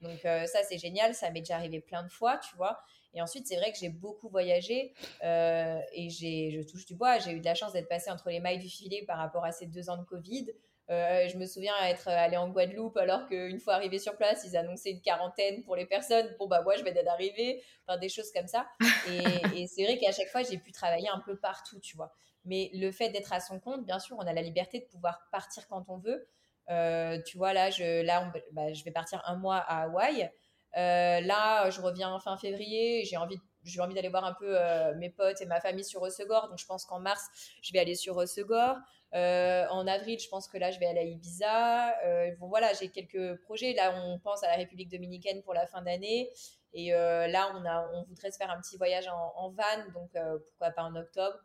Donc euh, ça, c'est génial, ça m'est déjà arrivé plein de fois, tu vois. Et ensuite, c'est vrai que j'ai beaucoup voyagé euh, et je touche du bois. J'ai eu de la chance d'être passée entre les mailles du filet par rapport à ces deux ans de Covid. Euh, je me souviens être allée en Guadeloupe alors qu'une fois arrivé sur place, ils annonçaient une quarantaine pour les personnes. Bon, bah, moi, je venais d'arriver. Enfin, des choses comme ça. Et, c'est vrai qu'à chaque fois, j'ai pu travailler un peu partout, tu vois. Mais le fait d'être à son compte, bien sûr, on a la liberté de pouvoir partir quand on veut. Euh, tu vois, là, je, là bah, je vais partir un mois à Hawaï. Euh, là, je reviens fin février. J'ai envie, j'ai envie d'aller voir un peu mes potes et ma famille sur Osegor. Donc, je pense qu'en mars, je vais aller sur Osegor. Euh, en avril, je pense que là, je vais aller à Ibiza. Euh, bon, voilà, j'ai quelques projets. Là, on pense à la République dominicaine pour la fin d'année. Et euh, là, on, a, on voudrait se faire un petit voyage en, en van, donc pourquoi pas en octobre.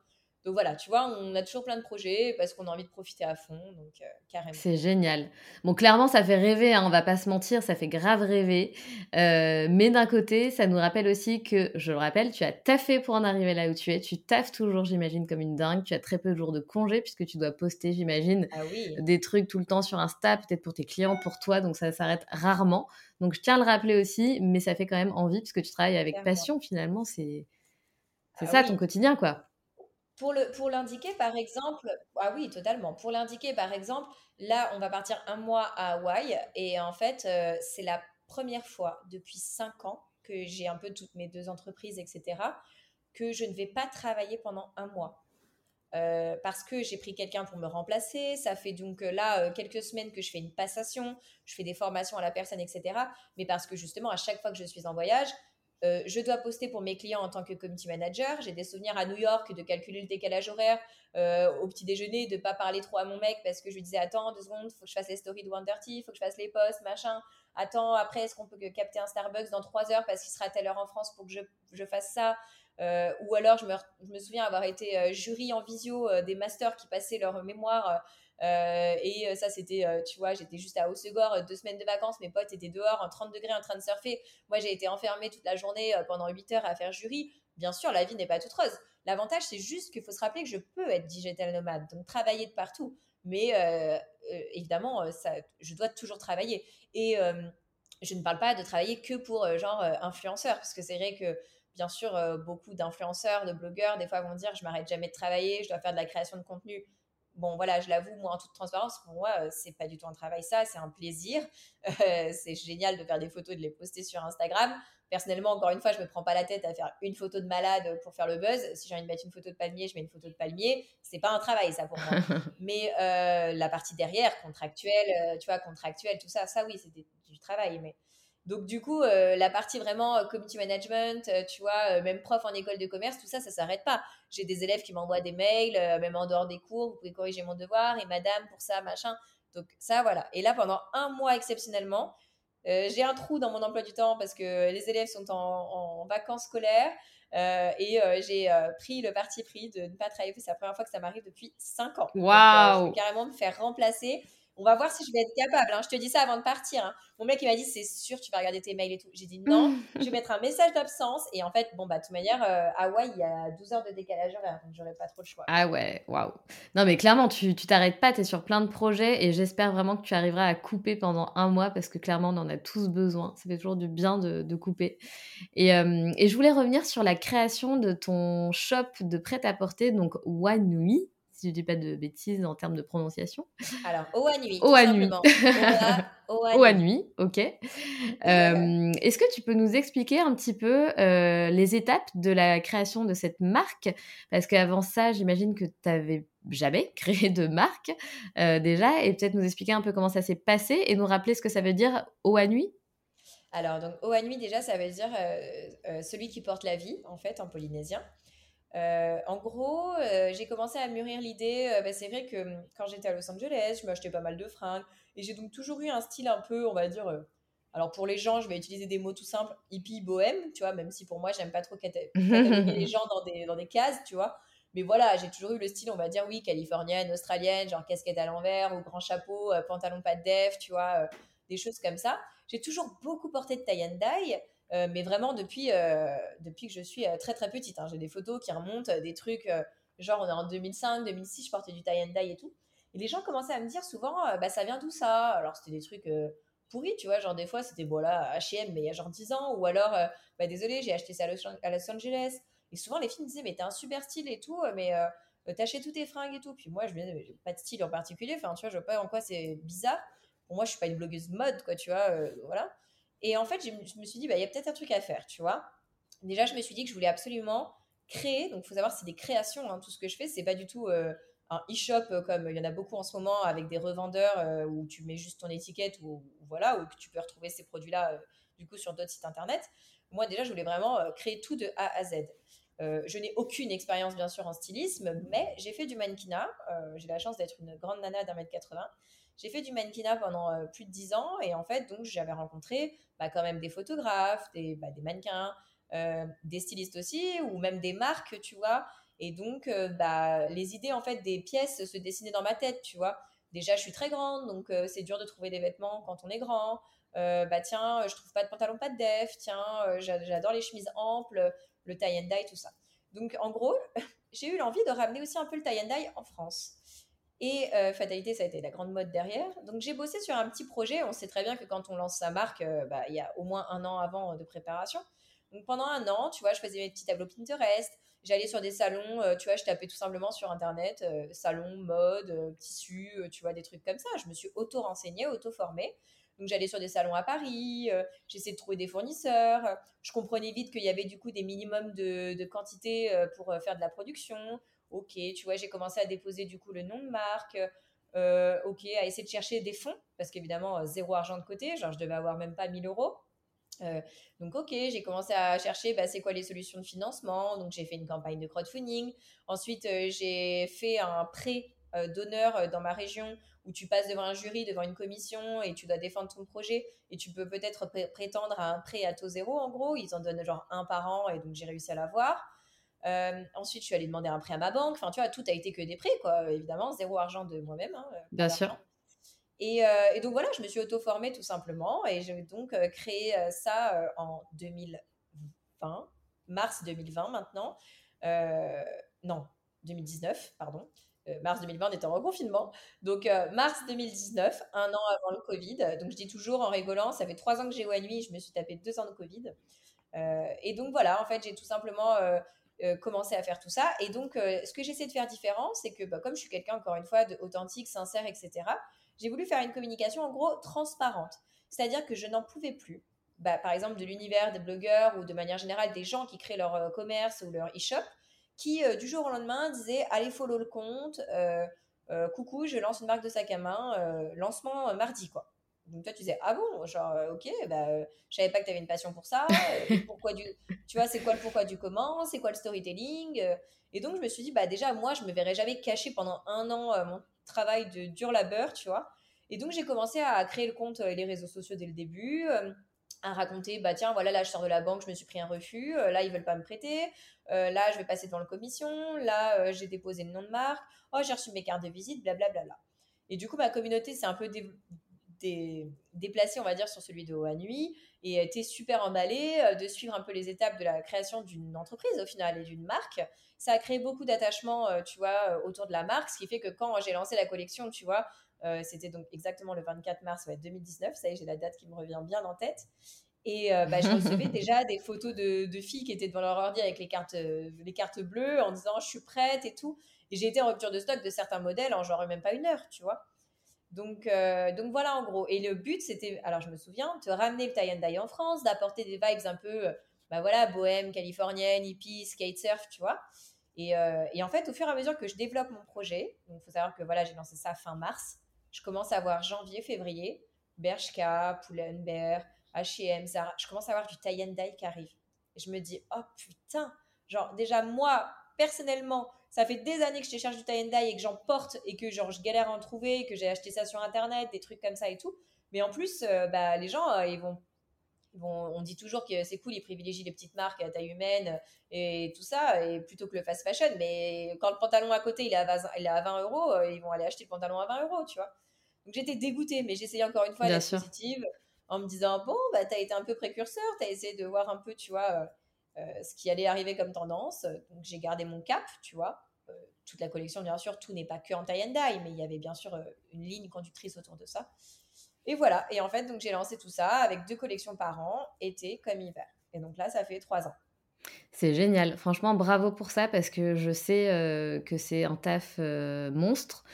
Donc voilà, tu vois, on a toujours plein de projets parce qu'on a envie de profiter à fond, donc euh, carrément. C'est génial. Bon, clairement, ça fait rêver, hein, on va pas se mentir, ça fait grave rêver. Euh, mais d'un côté, ça nous rappelle aussi que, je le rappelle, tu as taffé pour en arriver là où tu es. Tu taffes toujours, j'imagine, comme une dingue. Tu as très peu de jours de congé puisque tu dois poster, j'imagine, ah des trucs tout le temps sur Insta, peut-être pour tes clients, pour toi, donc ça s'arrête rarement. Donc je tiens à le rappeler aussi, mais ça fait quand même envie puisque tu travailles avec passion finalement. C'est c'est ah ça ton quotidien, quoi. Pour le pour l'indiquer, par exemple, ah oui, totalement. Pour l'indiquer, par exemple, là, on va partir un mois à Hawaï et en fait, euh, c'est la première fois depuis cinq ans que j'ai un peu toutes mes deux entreprises, etc., que je ne vais pas travailler pendant un mois. Euh, parce que j'ai pris quelqu'un pour me remplacer. Ça fait donc euh, là quelques semaines que je fais une passation, je fais des formations à la personne, etc. Mais parce que justement, à chaque fois que je suis en voyage, euh, je dois poster pour mes clients en tant que community manager. J'ai des souvenirs à New York de calculer le décalage horaire euh, au petit déjeuner, de pas parler trop à mon mec parce que je lui disais Attends deux secondes, faut que je fasse les stories de Wonderty, faut que je fasse les posts, machin. Attends, après, est-ce qu'on peut capter un Starbucks dans trois heures parce qu'il sera à telle heure en France pour que je, fasse ça? Euh, Ou alors, je me, souviens avoir été jury en visio des masters qui passaient leur mémoire euh, et euh, ça, c'était, euh, tu vois, j'étais juste à Haussegor, deux semaines de vacances, mes potes étaient dehors en 30 degrés en train de surfer. Moi, j'ai été enfermée toute la journée pendant 8 heures à faire jury. Bien sûr, la vie n'est pas toute rose. L'avantage, c'est juste qu'il faut se rappeler que je peux être digital nomade, donc travailler de partout. Mais évidemment, ça, je dois toujours travailler. Et je ne parle pas de travailler que pour genre influenceurs, parce que c'est vrai que bien sûr, beaucoup d'influenceurs, de blogueurs, des fois vont dire je m'arrête jamais de travailler, je dois faire de la création de contenu bon voilà, je l'avoue, moi en toute transparence, pour moi, euh, c'est pas du tout un travail ça, c'est un plaisir. Euh, c'est génial de faire des photos et de les poster sur Instagram. Personnellement, encore une fois, je me prends pas la tête à faire une photo de malade pour faire le buzz. Si j'ai envie de mettre une photo de palmier, je mets une photo de palmier. C'est pas un travail ça pour moi. mais euh, la partie derrière, contractuelle, tu vois, contractuelle, tout ça, ça oui, c'est du travail. Mais donc, du coup, euh, la partie vraiment euh, community management, euh, tu vois, même prof en école de commerce, tout ça, ça s'arrête pas. J'ai des élèves qui m'envoient des mails, même en dehors des cours, vous pouvez corriger mon devoir, et madame, pour ça, machin. Donc, ça, voilà. Et là, pendant un mois exceptionnellement, j'ai un trou dans mon emploi du temps parce que les élèves sont en, vacances scolaires. et j'ai pris le parti pris de ne pas travailler. C'est la première fois que ça m'arrive depuis 5 ans. Waouh! vais carrément me faire remplacer. On va voir si je vais être capable. Hein. Je te dis ça avant de partir. Hein. Mon mec, il m'a dit, c'est sûr, tu vas regarder tes mails et tout. J'ai dit non, je vais mettre un message d'absence. Et en fait, bon, bah, de toute manière, euh, Hawaï, il y a 12 heures de décalage horaire, donc j'aurais pas trop le choix. Ah ouais, waouh. Non, mais clairement, tu t'arrêtes pas, tu es sur plein de projets et j'espère vraiment que tu arriveras à couper pendant un mois parce que clairement, on en a tous besoin. Ça fait toujours du bien de, couper. Et, euh, et je voulais revenir sur la création de ton shop de prêt-à-porter, donc Wanui si je dis pas de bêtises en termes de prononciation. Alors, Oanui. Oanui. Oanui, ok. Euh, est-ce que tu peux nous expliquer un petit peu euh, les étapes de la création de cette marque? Parce qu'avant ça, j'imagine que tu n'avais jamais créé de marque euh, déjà, et peut-être nous expliquer un peu comment ça s'est passé et nous rappeler ce que ça veut dire Oanui alors, donc, Oanui, déjà, ça veut dire celui qui porte la vie, en fait, en polynésien. Euh, en gros, euh, j'ai commencé à mûrir l'idée. Euh, bah, c'est vrai que hum, quand j'étais à Los Angeles, je m'achetais pas mal de fringues et j'ai donc toujours eu un style un peu, on va dire. alors pour les gens, je vais utiliser des mots tout simples, hippie, bohème, tu vois, même si pour moi, j'aime pas trop cataloguer les gens dans des, dans des cases, tu vois. Mais voilà, j'ai toujours eu le style, on va dire, oui, californienne, australienne, genre casquette à l'envers ou grand chapeau, pantalon pas de def, tu vois, des choses comme ça. J'ai toujours beaucoup porté de tie and dye. Euh, mais vraiment depuis, euh, depuis que je suis euh, très très petite. Hein. J'ai des photos qui remontent, des trucs, genre on est en 2005, 2006, je portais du tie and dye et tout. Et les gens commençaient à me dire souvent, bah ça vient d'où ça? Alors c'était des trucs pourris, tu vois, genre des fois c'était, bon là, H&M, mais il y a genre 10 ans, ou alors, bah désolé, j'ai acheté ça à Los, Angeles. Et souvent les filles me disaient, mais t'as un super style et tout, mais t'achètes tous tes fringues et tout. Puis moi je me disais, mais j'ai pas de style en particulier, enfin tu vois, je vois pas en quoi c'est bizarre. Pour moi je suis pas une blogueuse mode, quoi, tu vois, voilà. Et en fait, je, me suis dit, bah, il y a peut-être un truc à faire, tu vois. Déjà, je me suis dit que je voulais absolument créer. Donc, il faut savoir, c'est des créations. Hein, tout ce que je fais, c'est pas du tout euh, un e-shop euh, comme il y en a beaucoup en ce moment avec des revendeurs euh, où tu mets juste ton étiquette ou, voilà, ou que tu peux retrouver ces produits-là du coup sur d'autres sites internet. Moi, déjà, je voulais vraiment créer tout de A à Z. je n'ai aucune expérience, bien sûr, en stylisme, mais j'ai fait du mannequinat. j'ai la chance d'être une grande nana d'un mètre 80. J'ai fait du mannequinat pendant euh, plus de 10 ans et en fait, donc j'avais rencontré bah, quand même des photographes, des, bah, mannequins, euh, des stylistes aussi, ou même des marques, tu vois. Et donc, euh, bah, les idées en fait des pièces se dessinaient dans ma tête, tu vois. Déjà, je suis très grande, donc c'est dur de trouver des vêtements quand on est grand. bah tiens, je trouve pas de pantalon, pas de def. Tiens, j'adore les chemises amples, le tie and dye, tout ça. Donc, en gros, j'ai eu l'envie de ramener aussi un peu le tie and dye en France. Et euh, fatalité, ça a été la grande mode derrière. Donc j'ai bossé sur un petit projet. On sait très bien que quand on lance sa marque, euh, bah, il y a au moins un an avant de préparation. Donc pendant un an, tu vois, je faisais mes petits tableaux Pinterest, j'allais sur des salons, tu vois, je tapais tout simplement sur Internet, salon, mode, tissu, tu vois, des trucs comme ça. Je me suis auto-renseignée, auto-formée. Donc j'allais sur des salons à Paris, j'essayais de trouver des fournisseurs, je comprenais vite qu'il y avait du coup des minimums de quantité pour faire de la production. Ok, tu vois, j'ai commencé à déposer du coup le nom de marque. Euh, ok, à essayer de chercher des fonds, parce qu'évidemment, euh, zéro argent de côté, genre je devais avoir même pas 1000 euros. Euh, donc ok, j'ai commencé à chercher bah, c'est quoi les solutions de financement. Donc j'ai fait une campagne de crowdfunding. Ensuite j'ai fait un prêt d'honneur dans ma région où tu passes devant un jury, devant une commission et tu dois défendre ton projet et tu peux peut-être prétendre à un prêt à taux zéro en gros. Ils en donnent genre un par an et donc j'ai réussi à l'avoir. Euh, ensuite, je suis allée demander un prêt à ma banque. Enfin, tu vois, tout a été que des prêts, quoi. Évidemment, zéro argent de moi-même. Hein, euh, Bien sûr. Et, euh, et, donc voilà, je me suis auto-formée tout simplement. Et j'ai donc créé ça en 2020, mars 2020 maintenant. non, 2019, pardon. mars 2020, on était en reconfinement. Donc, mars 2019, un an avant le Covid. Donc, je dis toujours en rigolant, ça fait trois ans que j'ai nuit, je me suis tapé deux ans de Covid. et donc, voilà, en fait, j'ai tout simplement euh, commencer à faire tout ça. Et donc, euh, ce que j'essaie de faire différent, c'est que bah, comme je suis quelqu'un, encore une fois, de authentique, sincère, etc., j'ai voulu faire une communication, en gros, transparente. C'est-à-dire que je n'en pouvais plus, bah, par exemple, de l'univers des blogueurs ou de manière générale des gens qui créent leur euh, commerce ou leur e-shop, qui, du jour au lendemain, disaient « Allez, follow le compte, coucou, je lance une marque de sac à main, lancement mardi, quoi ». Donc toi, tu disais, ah bon, genre, euh, ok, bah, euh, je savais pas que tu avais une passion pour ça. Euh, pourquoi du... Tu vois, c'est quoi le pourquoi du comment C'est quoi le storytelling Et donc, je me suis dit, bah déjà, moi, je me verrais jamais cacher pendant un an mon travail de dur labeur, tu vois. Et donc, j'ai commencé à créer le compte et les réseaux sociaux dès le début, à raconter, bah tiens, voilà, là, je sors de la banque, je me suis pris un refus, là, ils veulent pas me prêter, là, je vais passer devant la commission, là, j'ai déposé le nom de marque, oh, j'ai reçu mes cartes de visite, blablabla. Bla, bla. Et du coup, ma communauté s'est un peu déplacé, on va dire, sur celui de Haut Nuit et été super emballé euh, de suivre un peu les étapes de la création d'une entreprise au final et d'une marque. Ça a créé beaucoup d'attachement, euh, tu vois, euh, autour de la marque, ce qui fait que quand j'ai lancé la collection, tu vois, c'était donc exactement le 24 mars 2019, ça y est, j'ai la date qui me revient bien en tête. Et bah, je recevais déjà des photos de, de, filles qui étaient devant leur ordi avec les cartes, les cartes bleues en disant je suis prête et tout. Et j'ai été en rupture de stock de certains modèles en genre même pas une heure, tu vois. Donc, euh, donc voilà en gros. Et le but, c'était, alors je me souviens, de ramener le tie and dye en France, d'apporter des vibes un peu, euh, bah voilà, bohème, californienne, hippie, skate surf, tu vois. Et, euh, et, en fait, au fur et à mesure que je développe mon projet, il faut savoir que voilà, j'ai lancé ça fin mars, je commence à voir janvier, février, Bershka, Pull&Bear, H&M, Zara, je commence à avoir du tie and dye qui arrive. Et je me dis, oh putain, genre déjà moi, personnellement, ça fait des années que je cherche du tie and dye et que j'en porte et que genre je galère à en trouver, que j'ai acheté ça sur internet, des trucs comme ça et tout. Mais en plus, euh, bah, les gens, euh, ils, vont, vont, on dit toujours que c'est cool, ils privilégient les petites marques à taille humaine et tout ça, et plutôt que le fast fashion. Mais quand le pantalon à côté il est à 20, il est à 20 euros, euh, ils vont aller acheter le pantalon à 20 euros, tu vois. Donc j'étais dégoûtée, mais j'essayais encore une fois d'être positive en me disant bon, bah t'as été un peu précurseur, t'as essayé de voir un peu, tu vois ce qui allait arriver comme tendance. Donc j'ai gardé mon cap, tu vois. Euh, toute la collection, bien sûr, tout n'est pas que en tie and dye, mais il y avait bien sûr euh, une ligne conductrice autour de ça. Et voilà. Et en fait, donc j'ai lancé tout ça avec deux collections par an, été comme hiver. Et donc là, ça fait trois ans. C'est génial. Franchement, bravo pour ça parce que je sais que c'est un taf monstre.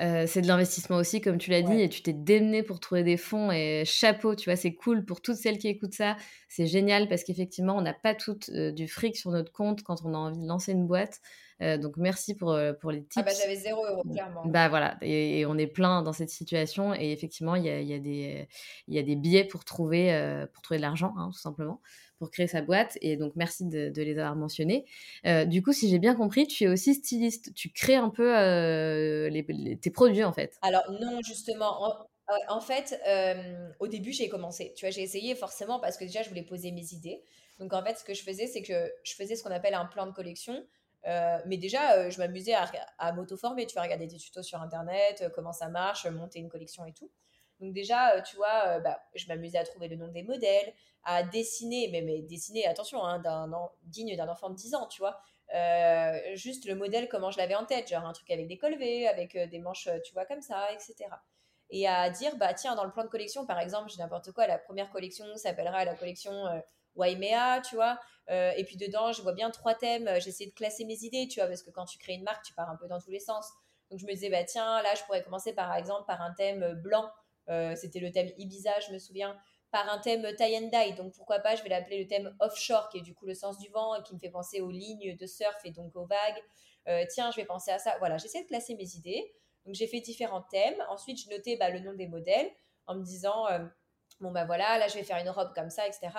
Euh, c'est de l'investissement aussi, comme tu l'as dit, et tu t'es démené pour trouver des fonds. Et chapeau, tu vois, c'est cool pour toutes celles qui écoutent ça. C'est génial parce qu'effectivement, on n'a pas tout euh, du fric sur notre compte quand on a envie de lancer une boîte. Euh, donc merci pour, pour les tips. Ah bah j'avais zéro euro, clairement. Bah voilà, et, on est plein dans cette situation. Et effectivement, il y a, y, a y a, des billets pour trouver, pour trouver de l'argent, hein, tout simplement pour créer sa boîte. Et donc, merci de, les avoir mentionnés. Euh, du coup, si j'ai bien compris, tu es aussi styliste. Tu crées un peu euh, tes produits, en fait. Alors, non, justement. En, fait, euh, au début, j'ai commencé. Tu vois, j'ai essayé forcément parce que déjà, je voulais poser mes idées. Donc, en fait, ce que je faisais, c'est que je faisais ce qu'on appelle un plan de collection. mais déjà, je m'amusais à, à m'auto-former. Tu vas regarder des tutos sur Internet, comment ça marche, monter une collection et tout. Donc déjà, tu vois, bah, je m'amusais à trouver le nom des modèles, à dessiner, mais, dessiner, attention, hein, digne d'un enfant de 10 ans, tu vois. Euh, juste le modèle, comment je l'avais en tête, genre un truc avec des colvés, avec euh, des manches, euh, tu vois, comme ça, etc. Et à dire, bah tiens, dans le plan de collection, par exemple, j'ai n'importe quoi, la première collection s'appellera la collection Waimea, tu vois. et puis dedans, je vois bien trois thèmes. J'essaie de classer mes idées, tu vois, parce que quand tu crées une marque, tu pars un peu dans tous les sens. Donc je me disais, bah tiens, là, je pourrais commencer par exemple par un thème blanc. C'était le thème Ibiza, je me souviens par un thème tie and. Donc pourquoi pas, je vais l'appeler le thème offshore, qui est du coup le sens du vent et qui me fait penser aux lignes de surf et donc aux vagues. Euh, tiens, je vais penser à ça. Voilà, j'essaie de classer mes idées. Donc j'ai fait différents thèmes. Ensuite, je notais bah, le nom des modèles en me disant, euh, bon bah voilà, là je vais faire une robe comme ça, etc.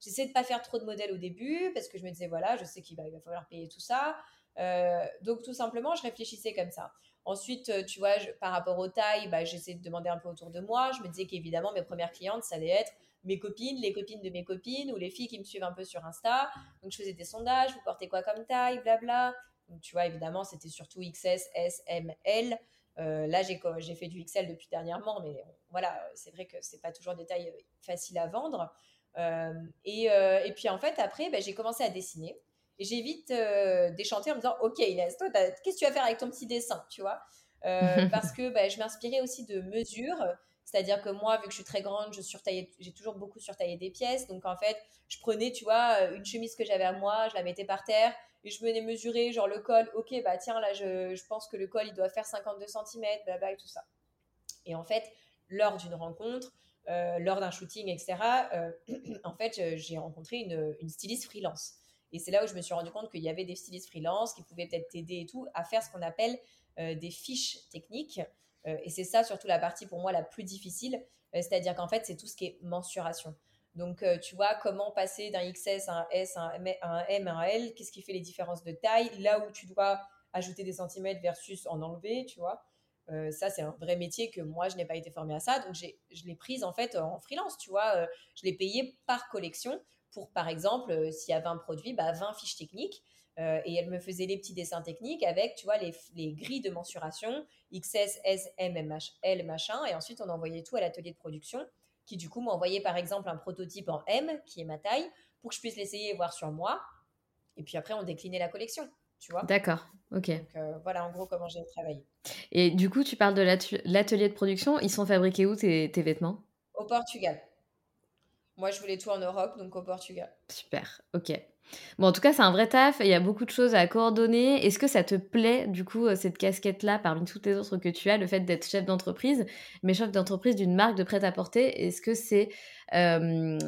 J'essaie de pas faire trop de modèles au début parce que je me disais, voilà, je sais qu'il va, falloir payer tout ça. Euh, donc tout simplement, je réfléchissais comme ça. Ensuite, tu vois, par rapport aux tailles, bah, j'essaie de demander un peu autour de moi. Je me disais qu'évidemment, mes premières clientes, ça allait être mes copines, les copines de mes copines ou les filles qui me suivent un peu sur Insta. Donc, je faisais des sondages, vous portez quoi comme taille, blabla. Donc, tu vois, évidemment, c'était surtout XS, S, M, L. Euh, là, j'ai fait du XL depuis dernièrement, mais voilà, c'est vrai que c'est pas toujours des tailles euh, faciles à vendre. Euh, et, et, puis, en fait, après, bah, j'ai commencé à dessiner. Et j'ai vite déchanté en me disant, OK, Inès, toi, qu'est-ce que tu vas faire avec ton petit dessin, tu vois? Parce que bah, je m'inspirais aussi de mesures c'est-à-dire que moi, vu que je suis très grande, je j'ai toujours beaucoup surtaillé des pièces. Donc en fait, je prenais, tu vois, euh, une chemise que j'avais à moi, je la mettais par terre et je venais mesurer, genre le col. Ok, bah tiens, là, je, je pense que le col, il doit faire 52 cm, blabla et tout ça. Et en fait, lors d'une rencontre, euh, lors d'un shooting, etc., euh, en fait, j'ai rencontré une, une styliste freelance. Et c'est là où je me suis rendu compte qu'il y avait des stylistes freelance qui pouvaient peut-être t'aider et tout à faire ce qu'on appelle des fiches techniques. Euh, et c'est ça surtout la partie pour moi la plus difficile, euh, c'est-à-dire qu'en fait, c'est tout ce qui est mensuration. Donc, euh, tu vois, comment passer d'un XS à un S, à un M, à un L, qu'est-ce qui fait les différences de taille, là où tu dois ajouter des centimètres versus en enlever, tu vois. ça, c'est un vrai métier que moi, je n'ai pas été formée à ça. Donc, je l'ai prise en fait en freelance, tu vois. je l'ai payée par collection pour, par exemple, s'il y avait un produit, bah, 20 fiches techniques. Euh, et elle me faisait les petits dessins techniques avec, tu vois, les, les grilles de mensuration, XS, S, M, M, L, machin. Et ensuite, on envoyait tout à l'atelier de production qui, du coup, m'envoyait par exemple un prototype en M, qui est ma taille, pour que je puisse l'essayer et voir sur moi. Et puis après, on déclinait la collection. Tu vois D'accord, ok. Donc, euh, voilà en gros comment j'ai travaillé. Et du coup, tu parles de l'atelier de production. Ils sont fabriqués où tes, tes vêtements? Au Portugal. Moi, je voulais tout en Europe, donc au Portugal. Super, ok. Bon, en tout cas, c'est un vrai taf. Il y a beaucoup de choses à coordonner. Est-ce que ça te plaît, du coup, euh, cette casquette-là, parmi toutes les autres que tu as, le fait d'être chef d'entreprise, mais chef d'entreprise d'une marque de prêt-à-porter? Est-ce que c'est. Euh,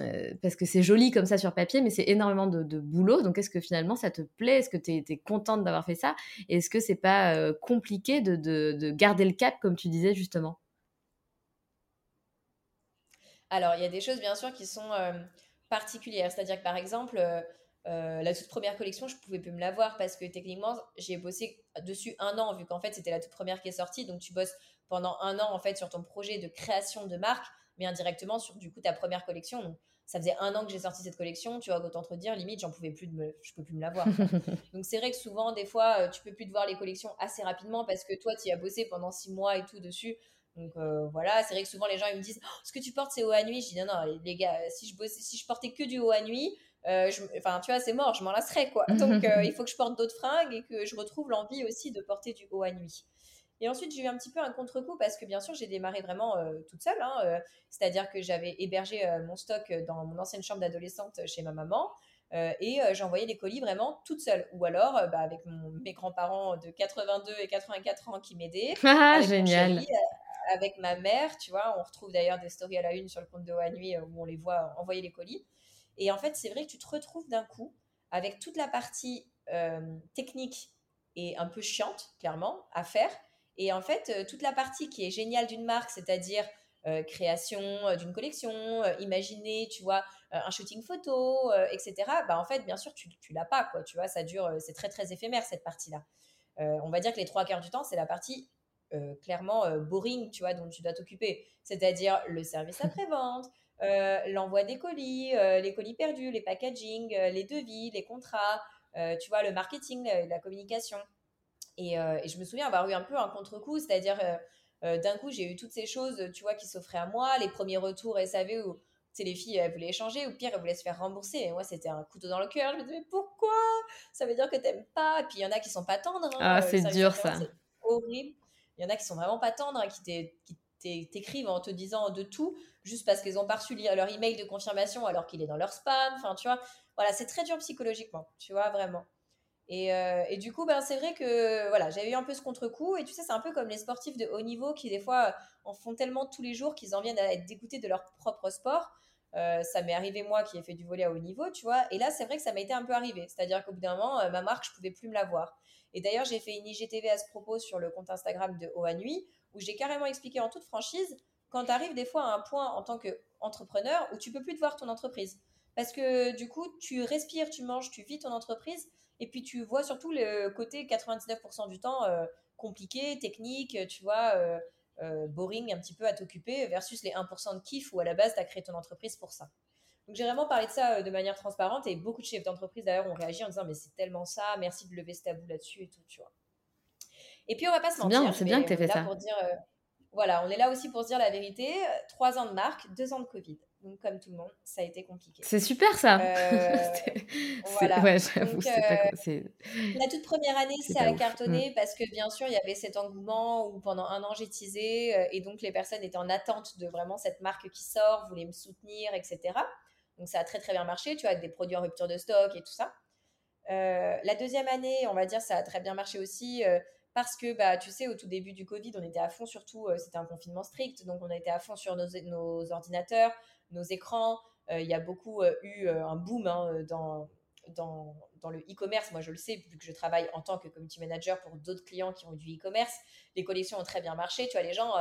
parce que c'est joli comme ça sur papier, mais c'est énormément de, boulot. Donc, est-ce que finalement ça te plaît? Est-ce que tu es, contente d'avoir fait ça? Est-ce que c'est pas euh, compliqué de, de, garder le cap, comme tu disais justement? Alors, il y a des choses, bien sûr, qui sont particulières. C'est-à-dire que, par exemple, euh, la toute première collection, je pouvais plus me l'avoir parce que techniquement, j'ai bossé dessus un an, vu qu'en fait, c'était la toute première qui est sortie. Donc, tu bosses pendant un an, en fait, sur ton projet de création de marque, mais indirectement sur, du coup, ta première collection. Donc, ça faisait un an que j'ai sorti cette collection. Tu vois, autant te dire, limite, j'en pouvais plus de me, je peux plus me l'avoir. Donc, c'est vrai que souvent, des fois, euh, tu peux plus te voir les collections assez rapidement parce que toi, tu y as bossé pendant six mois et tout dessus. Donc euh, voilà, c'est vrai que souvent les gens ils me disent oh, ce que tu portes c'est haut à nuit. Je dis non non les gars, si je bossais, si je portais que du haut à nuit, euh, enfin, tu vois, c'est mort, je m'en lasserais, quoi. Donc, euh, il faut que je porte d'autres fringues et que je retrouve l'envie aussi de porter du haut à nuit. Et ensuite, j'ai eu un petit peu un contre-coup parce que, bien sûr, j'ai démarré vraiment toute seule. Hein, c'est-à-dire que j'avais hébergé mon stock dans mon ancienne chambre d'adolescente chez ma maman. et j'envoyais les colis vraiment toute seule. Ou alors, bah, avec mes grands-parents de 82 et 84 ans qui m'aidaient. Ah, génial! Avec ma mère, tu vois, on retrouve d'ailleurs des stories à la une sur le compte de à nuit où on les voit envoyer les colis. Et en fait, c'est vrai que tu te retrouves d'un coup avec toute la partie euh, technique et un peu chiante, clairement, à faire. Et en fait, euh, toute la partie qui est géniale d'une marque, c'est-à-dire euh, création d'une collection, imaginer, tu vois, un shooting photo, etc. Bah en fait, bien sûr, tu, tu l'as pas, quoi. Tu vois, ça dure, c'est très très éphémère cette partie-là. on va dire que les trois quarts du temps, c'est la partie clairement boring, tu vois, dont tu dois t'occuper. C'est-à-dire le service après-vente, euh, l'envoi des colis, euh, les colis perdus, les packaging, euh, les devis, les contrats, tu vois, le marketing, la, communication. Et, je me souviens avoir eu un peu un contre-coup, c'est-à-dire d'un coup, j'ai eu toutes ces choses, tu vois, qui s'offraient à moi, les premiers retours SAV où les filles, elles voulaient échanger, ou pire, elles voulaient se faire rembourser. Et moi, c'était un couteau dans le cœur. Je me disais, mais pourquoi? Ça veut dire que t'aimes pas. Et puis, il y en a qui sont pas tendres. Hein, ah, c'est dur, ça. C'est horrible. Il y en a qui sont vraiment pas tendres, qui t'écrivent en te disant de tout, juste parce qu'ils ont pas reçu leur email de confirmation alors qu'il est dans leur spam. Enfin, tu vois, voilà, c'est très dur psychologiquement, tu vois, vraiment. Et, euh, et, du coup, ben, c'est vrai que voilà, j'avais eu un peu ce contre-coup. Et tu sais, c'est un peu comme les sportifs de haut niveau qui, des fois, en font tellement tous les jours qu'ils en viennent à être dégoûtés de leur propre sport. Euh, ça m'est arrivé, moi, qui ai fait du volet à haut niveau, tu vois. Et là, c'est vrai que ça m'a été un peu arrivé. C'est-à-dire qu'au bout d'un moment, euh, ma marque, je pouvais plus me la voir. Et d'ailleurs, j'ai fait une IGTV à ce propos sur le compte Instagram de Haut à Nuit, où j'ai carrément expliqué en toute franchise quand tu arrives des fois à un point en tant qu'entrepreneur où tu peux plus te voir ton entreprise. Parce que du coup, tu respires, tu manges, tu vis ton entreprise et puis tu vois surtout le côté 99% du temps euh, compliqué, technique, tu vois, euh, euh, boring un petit peu à t'occuper versus les 1% de kiff où à la base tu as créé ton entreprise pour ça. Donc j'ai vraiment parlé de ça de manière transparente et beaucoup de chefs d'entreprise d'ailleurs ont réagi en disant mais c'est tellement ça, merci de lever ce tabou là-dessus et tout, tu vois. Et puis on va pas se mentir. C'est bien, que tu fait ça. Pour dire, voilà, on est là aussi pour se dire la vérité. Trois ans de marque, deux ans de Covid. Donc, comme tout le monde, ça a été compliqué. C'est super ça. Euh, voilà. Ouais, j'avoue, euh, La toute première année, ça a cartonné mm. parce que bien sûr, il y avait cet engouement où pendant un an j'ai teasé euh, et donc les personnes étaient en attente de vraiment cette marque qui sort, voulaient me soutenir, etc. Donc ça a très très bien marché, tu vois, avec des produits en rupture de stock et tout ça. la deuxième année, on va dire, ça a très bien marché aussi parce que, bah, tu sais, au tout début du Covid, on était à fond, surtout, c'était un confinement strict, donc on était à fond sur nos, ordinateurs, nos écrans. Euh, il y a beaucoup euh, eu euh, un boom hein, dans, dans, dans, le e-commerce. Moi, je le sais, vu que je travaille en tant que community manager pour d'autres clients qui ont du e-commerce. Les collections ont très bien marché. Tu vois, les gens,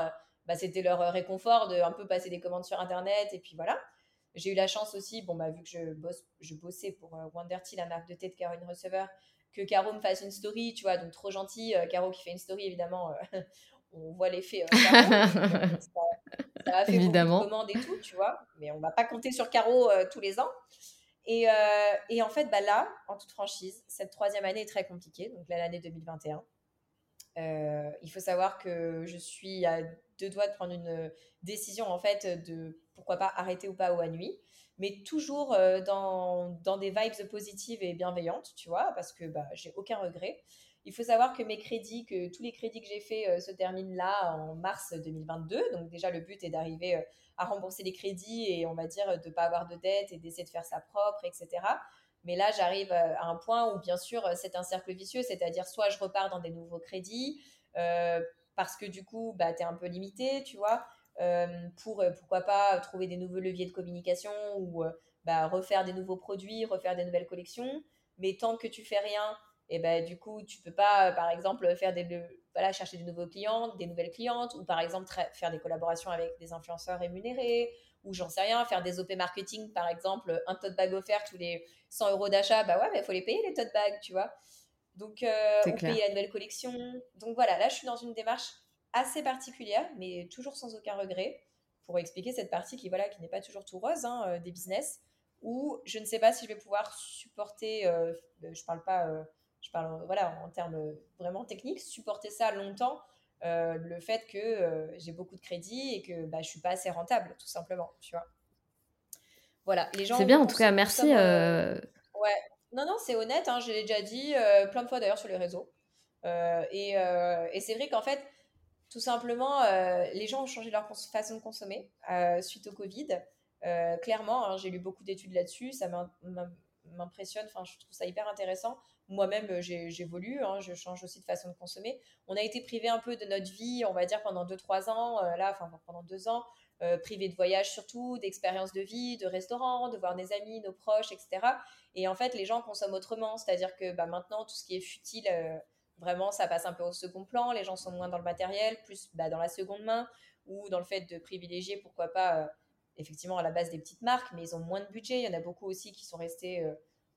bah, c'était leur réconfort de un peu passer des commandes sur Internet. Et puis voilà. J'ai eu la chance aussi, bon, bah, vu que je, bosse, je bossais pour Wonderty, la marque de thé de Caroline Receveur, que Caro me fasse une story, tu vois, donc trop gentil. Caro qui fait une story, évidemment, on voit l'effet. Ça a fait Évidemment. beaucoup de commandes et tout, tu vois. Mais on va pas compter sur Caro euh, tous les ans. Et, euh, et, en fait, bah là, en toute franchise, cette troisième année est très compliquée. Donc là, l'année 2021. Euh, il faut savoir que je suis à deux doigts de prendre une décision, en fait, de pourquoi pas arrêter ou pas au nuit. Mais toujours dans, dans, des vibes positives et bienveillantes, tu vois, parce que bah, j'ai aucun regret. Il faut savoir que mes crédits, que tous les crédits que j'ai faits euh, se terminent là en mars 2022. Donc déjà, le but est d'arriver euh, à rembourser les crédits et on va dire de ne pas avoir de dette et d'essayer de faire ça propre, etc. Mais là, j'arrive euh, à un point où, bien sûr, c'est un cercle vicieux, c'est-à-dire soit je repars dans des nouveaux crédits, parce que du coup, bah, tu es un peu limité, tu vois, pour, pourquoi pas, trouver des nouveaux leviers de communication ou bah, refaire des nouveaux produits, refaire des nouvelles collections. Mais tant que tu fais rien, et ben du coup tu peux pas par exemple faire des chercher de nouveaux clients des nouvelles clientes ou par exemple faire des collaborations avec des influenceurs rémunérés ou j'en sais rien faire des op marketing par exemple un tote bag offert tous les 100 euros d'achat bah ouais mais il faut les payer les tote bags tu vois. Donc euh, on paye la nouvelle collection. Donc voilà là je suis dans une démarche assez particulière mais toujours sans aucun regret pour expliquer cette partie qui voilà qui n'est pas toujours tout rose hein, euh, des business où je ne sais pas si je vais pouvoir supporter euh, je parle pas euh, je parle voilà, en termes vraiment techniques, supporter ça longtemps, euh, le fait que euh, j'ai beaucoup de crédit et que bah, je suis pas assez rentable, tout simplement, tu vois. Voilà, les gens. C'est bien, en tout cas, merci. Euh, ouais, non, non, c'est honnête, hein, je l'ai déjà dit plein de fois d'ailleurs sur les réseaux. et, et c'est vrai qu'en fait, tout simplement, les gens ont changé leur façon de consommer suite au Covid. clairement, hein, j'ai lu beaucoup d'études là-dessus, ça m'impressionne, enfin, je trouve ça hyper intéressant moi-même, euh, j'évolue, hein, je change aussi de façon de consommer. On a été privé un peu de notre vie, on va dire, pendant 2-3 ans, euh, là, enfin, pendant 2 ans, euh, privé de voyage surtout, d'expériences de vie, de restaurants, de voir des amis, nos proches, etc. Et en fait, les gens consomment autrement, c'est-à-dire que bah, maintenant, tout ce qui est futile, vraiment, ça passe un peu au second plan, les gens sont moins dans le matériel, plus bah, dans la seconde main, ou dans le fait de privilégier, pourquoi pas, effectivement, à la base des petites marques, mais ils ont moins de budget. Il y en a beaucoup aussi qui sont restés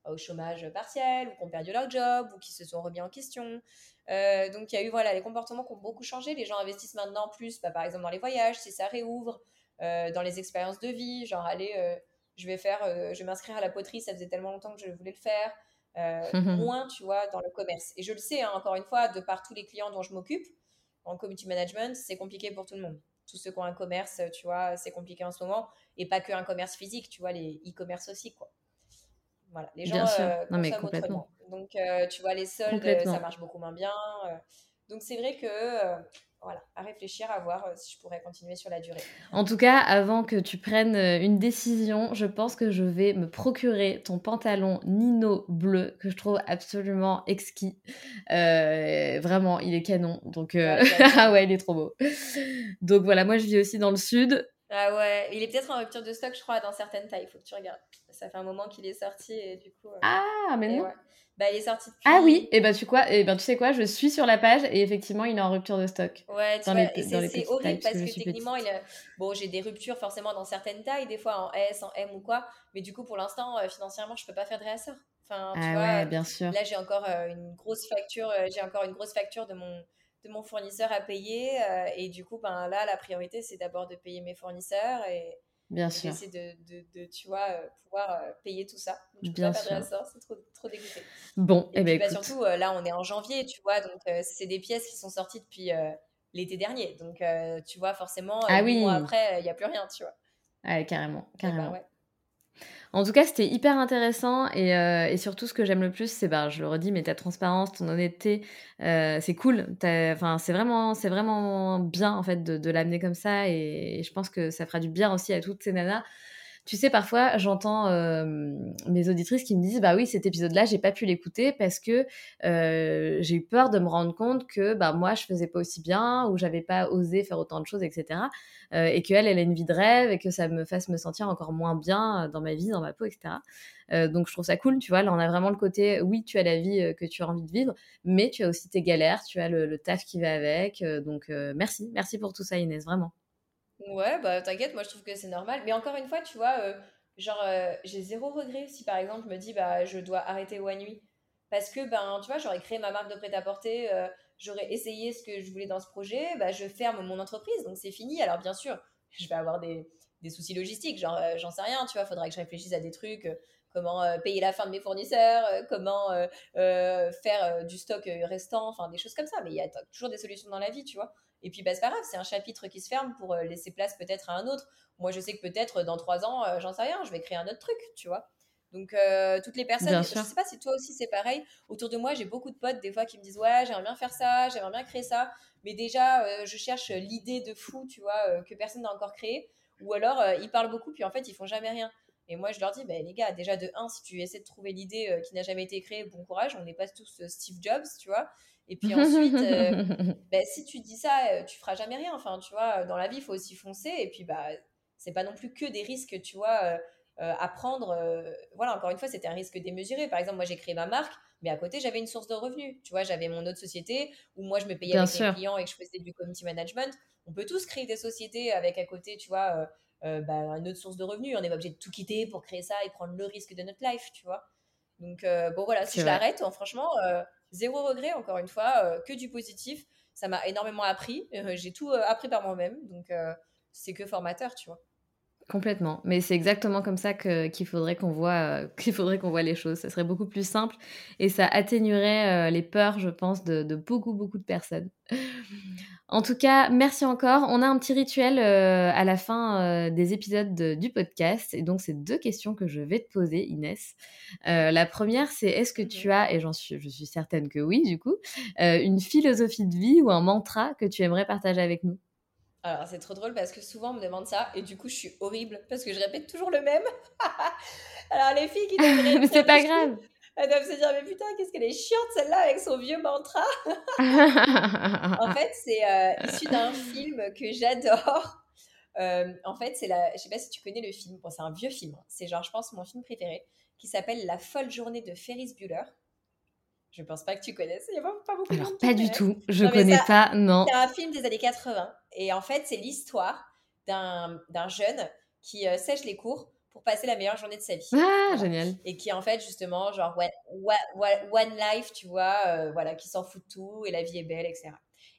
au chômage partiel ou qui ont perdu leur job ou qui se sont remis en question. Euh, donc il y a eu voilà les comportements qui ont beaucoup changé. Les gens investissent maintenant plus, bah, par exemple dans les voyages, si ça réouvre, euh, dans les expériences de vie, genre aller, euh, je vais faire, je vais m'inscrire à la poterie, ça faisait tellement longtemps que je voulais le faire. moins, tu vois, dans le commerce. Et je le sais, hein, encore une fois, de par tous les clients dont je m'occupe, en community management, c'est compliqué pour tout le monde. Tous ceux qui ont un commerce, tu vois, c'est compliqué en ce moment. Et pas que un commerce physique, tu vois, les e-commerce aussi, quoi. Voilà, les gens euh, non, mais complètement. Donc, euh, tu vois, les soldes, ça marche beaucoup moins bien. Euh. Donc, c'est vrai que voilà, à réfléchir, à voir si je pourrais continuer sur la durée. En tout cas, avant que tu prennes une décision, je pense que je vais me procurer ton pantalon Nino bleu que je trouve absolument exquis. vraiment, il est canon. Donc, ah ouais, il est trop beau. Donc voilà, moi je vis aussi dans le sud. Ah ouais, il est peut-être en rupture de stock, je crois, dans certaines tailles. Il faut que tu regardes. Ça fait un moment qu'il est sorti et du coup. ah, mais non. Bah, il est sorti Ah oui, et ben tu quoi Et ben tu sais quoi, je suis sur la page et effectivement, il est en rupture de stock. Ouais, tu vois, c'est horrible parce que, techniquement, il a... bon, j'ai des ruptures forcément dans certaines tailles, des fois en S, en M ou quoi, mais du coup, pour l'instant, euh, financièrement, je peux pas faire de réassort. Enfin, tu ah vois, ouais, bien sûr. Là, j'ai encore euh, une grosse facture, euh, j'ai encore une grosse facture de mon de mon fournisseur à payer et du coup, ben là, la priorité, c'est d'abord de payer mes fournisseurs et Bien sûr. J'essaie de, de, tu vois, euh, pouvoir euh, payer tout ça. Donc, Bien pas sûr. c'est trop, trop dégoûté. Bon, et, eh ben, bah, surtout, euh, là, on est en janvier, tu vois, donc c'est des pièces qui sont sorties depuis l'été dernier. Donc, tu vois, forcément, ah, oui. mois après, il n'y a plus rien, tu vois. Ouais, carrément, ben, carrément. ouais. En tout cas, c'était hyper intéressant et, euh, et, surtout ce que j'aime le plus, c'est, bah, je le redis, mais ta transparence, ton honnêteté, euh, c'est cool. C'est vraiment, c'est vraiment bien en fait de, de l'amener comme ça et, et, je pense que ça fera du bien aussi à toutes ces nanas tu sais, parfois, j'entends mes auditrices qui me disent Bah oui, cet épisode-là, j'ai pas pu l'écouter parce que j'ai eu peur de me rendre compte que bah, moi, je faisais pas aussi bien ou j'avais pas osé faire autant de choses, etc. Et qu'elle, elle a une vie de rêve et que ça me fasse me sentir encore moins bien dans ma vie, dans ma peau, etc. donc, je trouve ça cool, tu vois. Là, on a vraiment le côté Oui, tu as la vie que tu as envie de vivre, mais tu as aussi tes galères, tu as le, le taf qui va avec. donc, merci, merci pour tout ça, Inès, vraiment. Ouais, bah t'inquiète, moi je trouve que c'est normal. Mais encore une fois, tu vois, euh, genre, euh, j'ai zéro regret si par exemple je me dis, bah je dois arrêter One Nuit. Parce que, ben, tu vois, j'aurais créé ma marque de prêt-à-porter, euh, j'aurais essayé ce que je voulais dans ce projet, bah je ferme mon entreprise, donc c'est fini. Alors bien sûr, je vais avoir des, des soucis logistiques, genre, j'en sais rien, tu vois, faudrait que je réfléchisse à des trucs, comment payer la fin de mes fournisseurs, comment faire du stock restant, enfin des choses comme ça. Mais il y a toujours des solutions dans la vie, tu vois. Et puis, bah, c'est pas grave, c'est un chapitre qui se ferme pour euh, laisser place peut-être à un autre. Moi, je sais que peut-être dans trois ans, euh, j'en sais rien, je vais créer un autre truc, tu vois. Donc, euh, toutes les personnes, je sais pas si toi aussi c'est pareil. Autour de moi, j'ai beaucoup de potes des fois qui me disent Ouais, j'aimerais bien faire ça, j'aimerais bien créer ça. Mais déjà, je cherche l'idée de fou, tu vois, que personne n'a encore créé. Ou alors, ils parlent beaucoup, puis en fait, ils font jamais rien. Et moi, je leur dis, bah, les gars, déjà de 1, si tu essaies de trouver l'idée qui n'a jamais été créée, bon courage, on n'est pas tous Steve Jobs, tu vois. Et puis ensuite, euh, ben, si tu dis ça, euh, tu feras jamais rien. Enfin, tu vois, dans la vie, il faut aussi foncer. Et puis, bah, c'est pas non plus que des risques, tu vois, euh, à prendre. voilà, encore une fois, c'était un risque démesuré. Par exemple, moi, j'ai créé ma marque, mais à côté, j'avais une source de revenus. Tu vois, j'avais mon autre société où moi, je me payais avec mes clients et que je faisais du community management. On peut tous créer des sociétés avec à côté, tu vois, bah, une autre source de revenus. On n'est pas obligé de tout quitter pour créer ça et prendre le risque de notre life, tu vois. Donc, bon, voilà, si je l'arrête, hein, franchement zéro regret, encore une fois, euh, que du positif. Ça m'a énormément appris. Euh, j'ai tout euh, appris par moi-même. Donc, c'est que formateur, tu vois. Complètement, mais c'est exactement comme ça qu'il faudrait qu'on voit qu'il faudrait qu'on les choses. Ça serait beaucoup plus simple et ça atténuerait les peurs, je pense, de, beaucoup beaucoup de personnes. En tout cas, merci encore. On a un petit rituel euh, à la fin euh, des épisodes du podcast. Et donc, c'est deux questions que je vais te poser, Inès. Euh, la première, c'est est-ce que tu as, et j'en suis, je suis certaine que oui, du coup, une philosophie de vie ou un mantra que tu aimerais partager avec nous? Alors, c'est trop drôle parce que souvent on me demande ça et du coup, je suis horrible parce que je répète toujours le même. Alors, les filles qui devraient. Mais c'est pas grave. Elles doivent se dire, mais putain, qu'est-ce qu'elle est chiante celle-là avec son vieux mantra. en fait, c'est euh, issu d'un film que j'adore. Euh, en fait, c'est la. Je sais pas si tu connais le film. Bon, c'est un vieux film. Hein. C'est genre, je pense, mon film préféré, qui s'appelle La folle journée de Ferris Bueller. Je pense pas que tu connaisses. Il y a pas, pas beaucoup Alors, de pas du tout. Je ne connais pas, non. C'est un film des années 80. Et en fait, c'est l'histoire d'un jeune qui euh, sèche les cours pour passer la meilleure journée de sa vie. Ah, génial. Et qui en fait justement genre one, life, tu vois, euh, voilà, qui s'en fout de tout et la vie est belle, etc.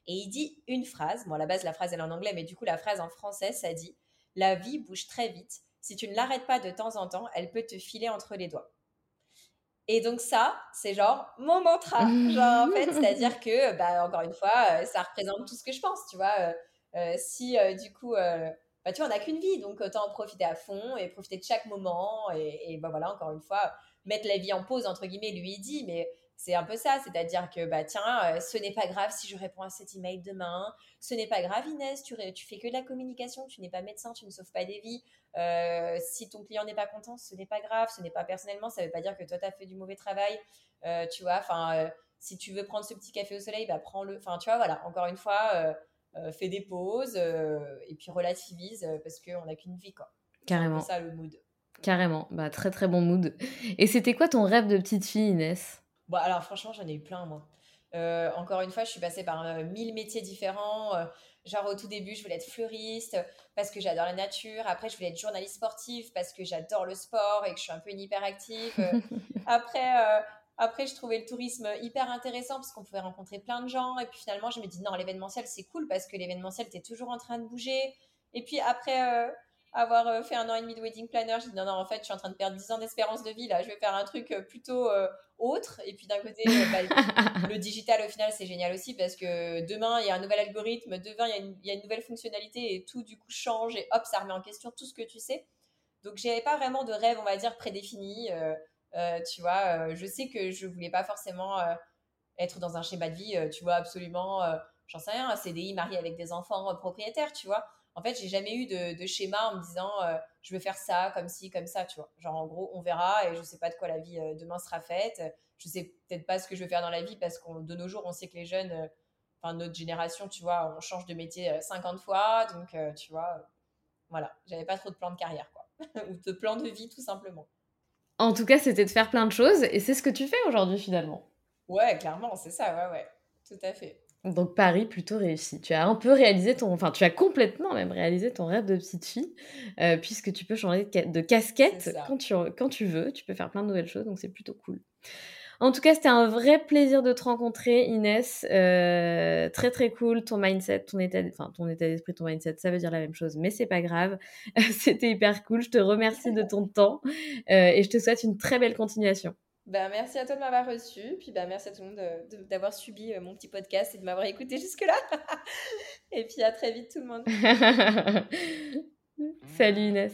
Et il dit une phrase, bon à la base la phrase elle est en anglais, mais du coup la phrase en français ça dit la vie bouge très vite. Si tu ne l'arrêtes pas de temps en temps, elle peut te filer entre les doigts. Et donc ça, c'est genre mon mantra. Genre en fait, c'est-à-dire que, bah, encore une fois, euh, ça représente tout ce que je pense, tu vois. Euh, si du coup, bah, tu vois, on n'a qu'une vie, donc autant en profiter à fond et profiter de chaque moment. Et, bah, voilà, encore une fois, mettre la vie en pause, entre guillemets, lui dit, mais c'est un peu ça, c'est-à-dire que bah tiens, euh, ce n'est pas grave si je réponds à cet email demain, ce n'est pas grave Inès, tu, fais que de la communication, tu n'es pas médecin, tu ne sauves pas des vies. Euh, si ton client n'est pas content, ce n'est pas grave, ce n'est pas personnellement, ça ne veut pas dire que toi tu as fait du mauvais travail, euh, tu vois. Enfin, si tu veux prendre ce petit café au soleil, bah prends-le. Enfin, tu vois, voilà. Encore une fois, fais des pauses et puis relativise parce qu'on n'a qu'une vie, quoi. Carrément. C'est ça le mood. Carrément, bah très très bon mood. Et c'était quoi ton rêve de petite fille, Inès? Bon, alors franchement, j'en ai eu plein, moi. Euh, encore une fois, je suis passée par euh, mille métiers différents. Euh, genre au tout début, je voulais être fleuriste parce que j'adore la nature. Après, je voulais être journaliste sportive parce que j'adore le sport et que je suis un peu une hyperactive. après, après, je trouvais le tourisme hyper intéressant parce qu'on pouvait rencontrer plein de gens. Et puis finalement, je me dis non, l'événementiel, c'est cool parce que l'événementiel, tu es toujours en train de bouger. Et puis après, avoir euh, fait un an et demi de wedding planner, j'ai dit non, non, en fait, je suis en train de perdre 10 ans d'espérance de vie, là, je vais faire un truc euh, plutôt euh, autre. Et puis d'un côté, bah, le digital, au final, c'est génial aussi parce que demain, il y a un nouvel algorithme, demain, il y, a une, il y a une nouvelle fonctionnalité et tout, du coup, change et hop, ça remet en question tout ce que tu sais. Donc, j'avais pas vraiment de rêve, on va dire, prédéfini. Tu vois, je sais que je voulais pas forcément être dans un schéma de vie, tu vois, absolument, j'en sais rien, un CDI marié avec des enfants propriétaires, tu vois en fait, j'ai jamais eu de, schéma en me disant euh, je veux faire ça, comme ci, comme ça, tu vois. Genre, en gros, on verra et je sais pas de quoi la vie euh, demain sera faite. Je sais peut-être pas ce que je veux faire dans la vie parce que de nos jours, on sait que les jeunes, euh, enfin, notre génération, tu vois, on change de métier 50 fois. Donc, tu vois, voilà, j'avais pas trop de plan de carrière, quoi. Ou de plan de vie, tout simplement. En tout cas, c'était de faire plein de choses et c'est ce que tu fais aujourd'hui, finalement. Ouais, clairement, c'est ça, ouais, ouais, tout à fait. Donc Paris plutôt réussi. Tu as un peu réalisé ton, enfin tu as complètement même réalisé ton rêve de petite fille, euh, puisque tu peux changer de, casquette quand tu, quand tu veux. Tu peux faire plein de nouvelles choses, donc c'est plutôt cool. En tout cas, c'était un vrai plaisir de te rencontrer, Inès. Euh, très très cool. Ton mindset, ton état, enfin ton état d'esprit, ton mindset, ça veut dire la même chose, mais c'est pas grave. c'était hyper cool. Je te remercie de ton temps euh, et je te souhaite une très belle continuation. Ben, merci à toi de m'avoir reçu. Puis ben, merci à tout le monde d'avoir subi euh, mon petit podcast et de m'avoir écouté jusque-là. et puis à très vite tout le monde. Salut Inès.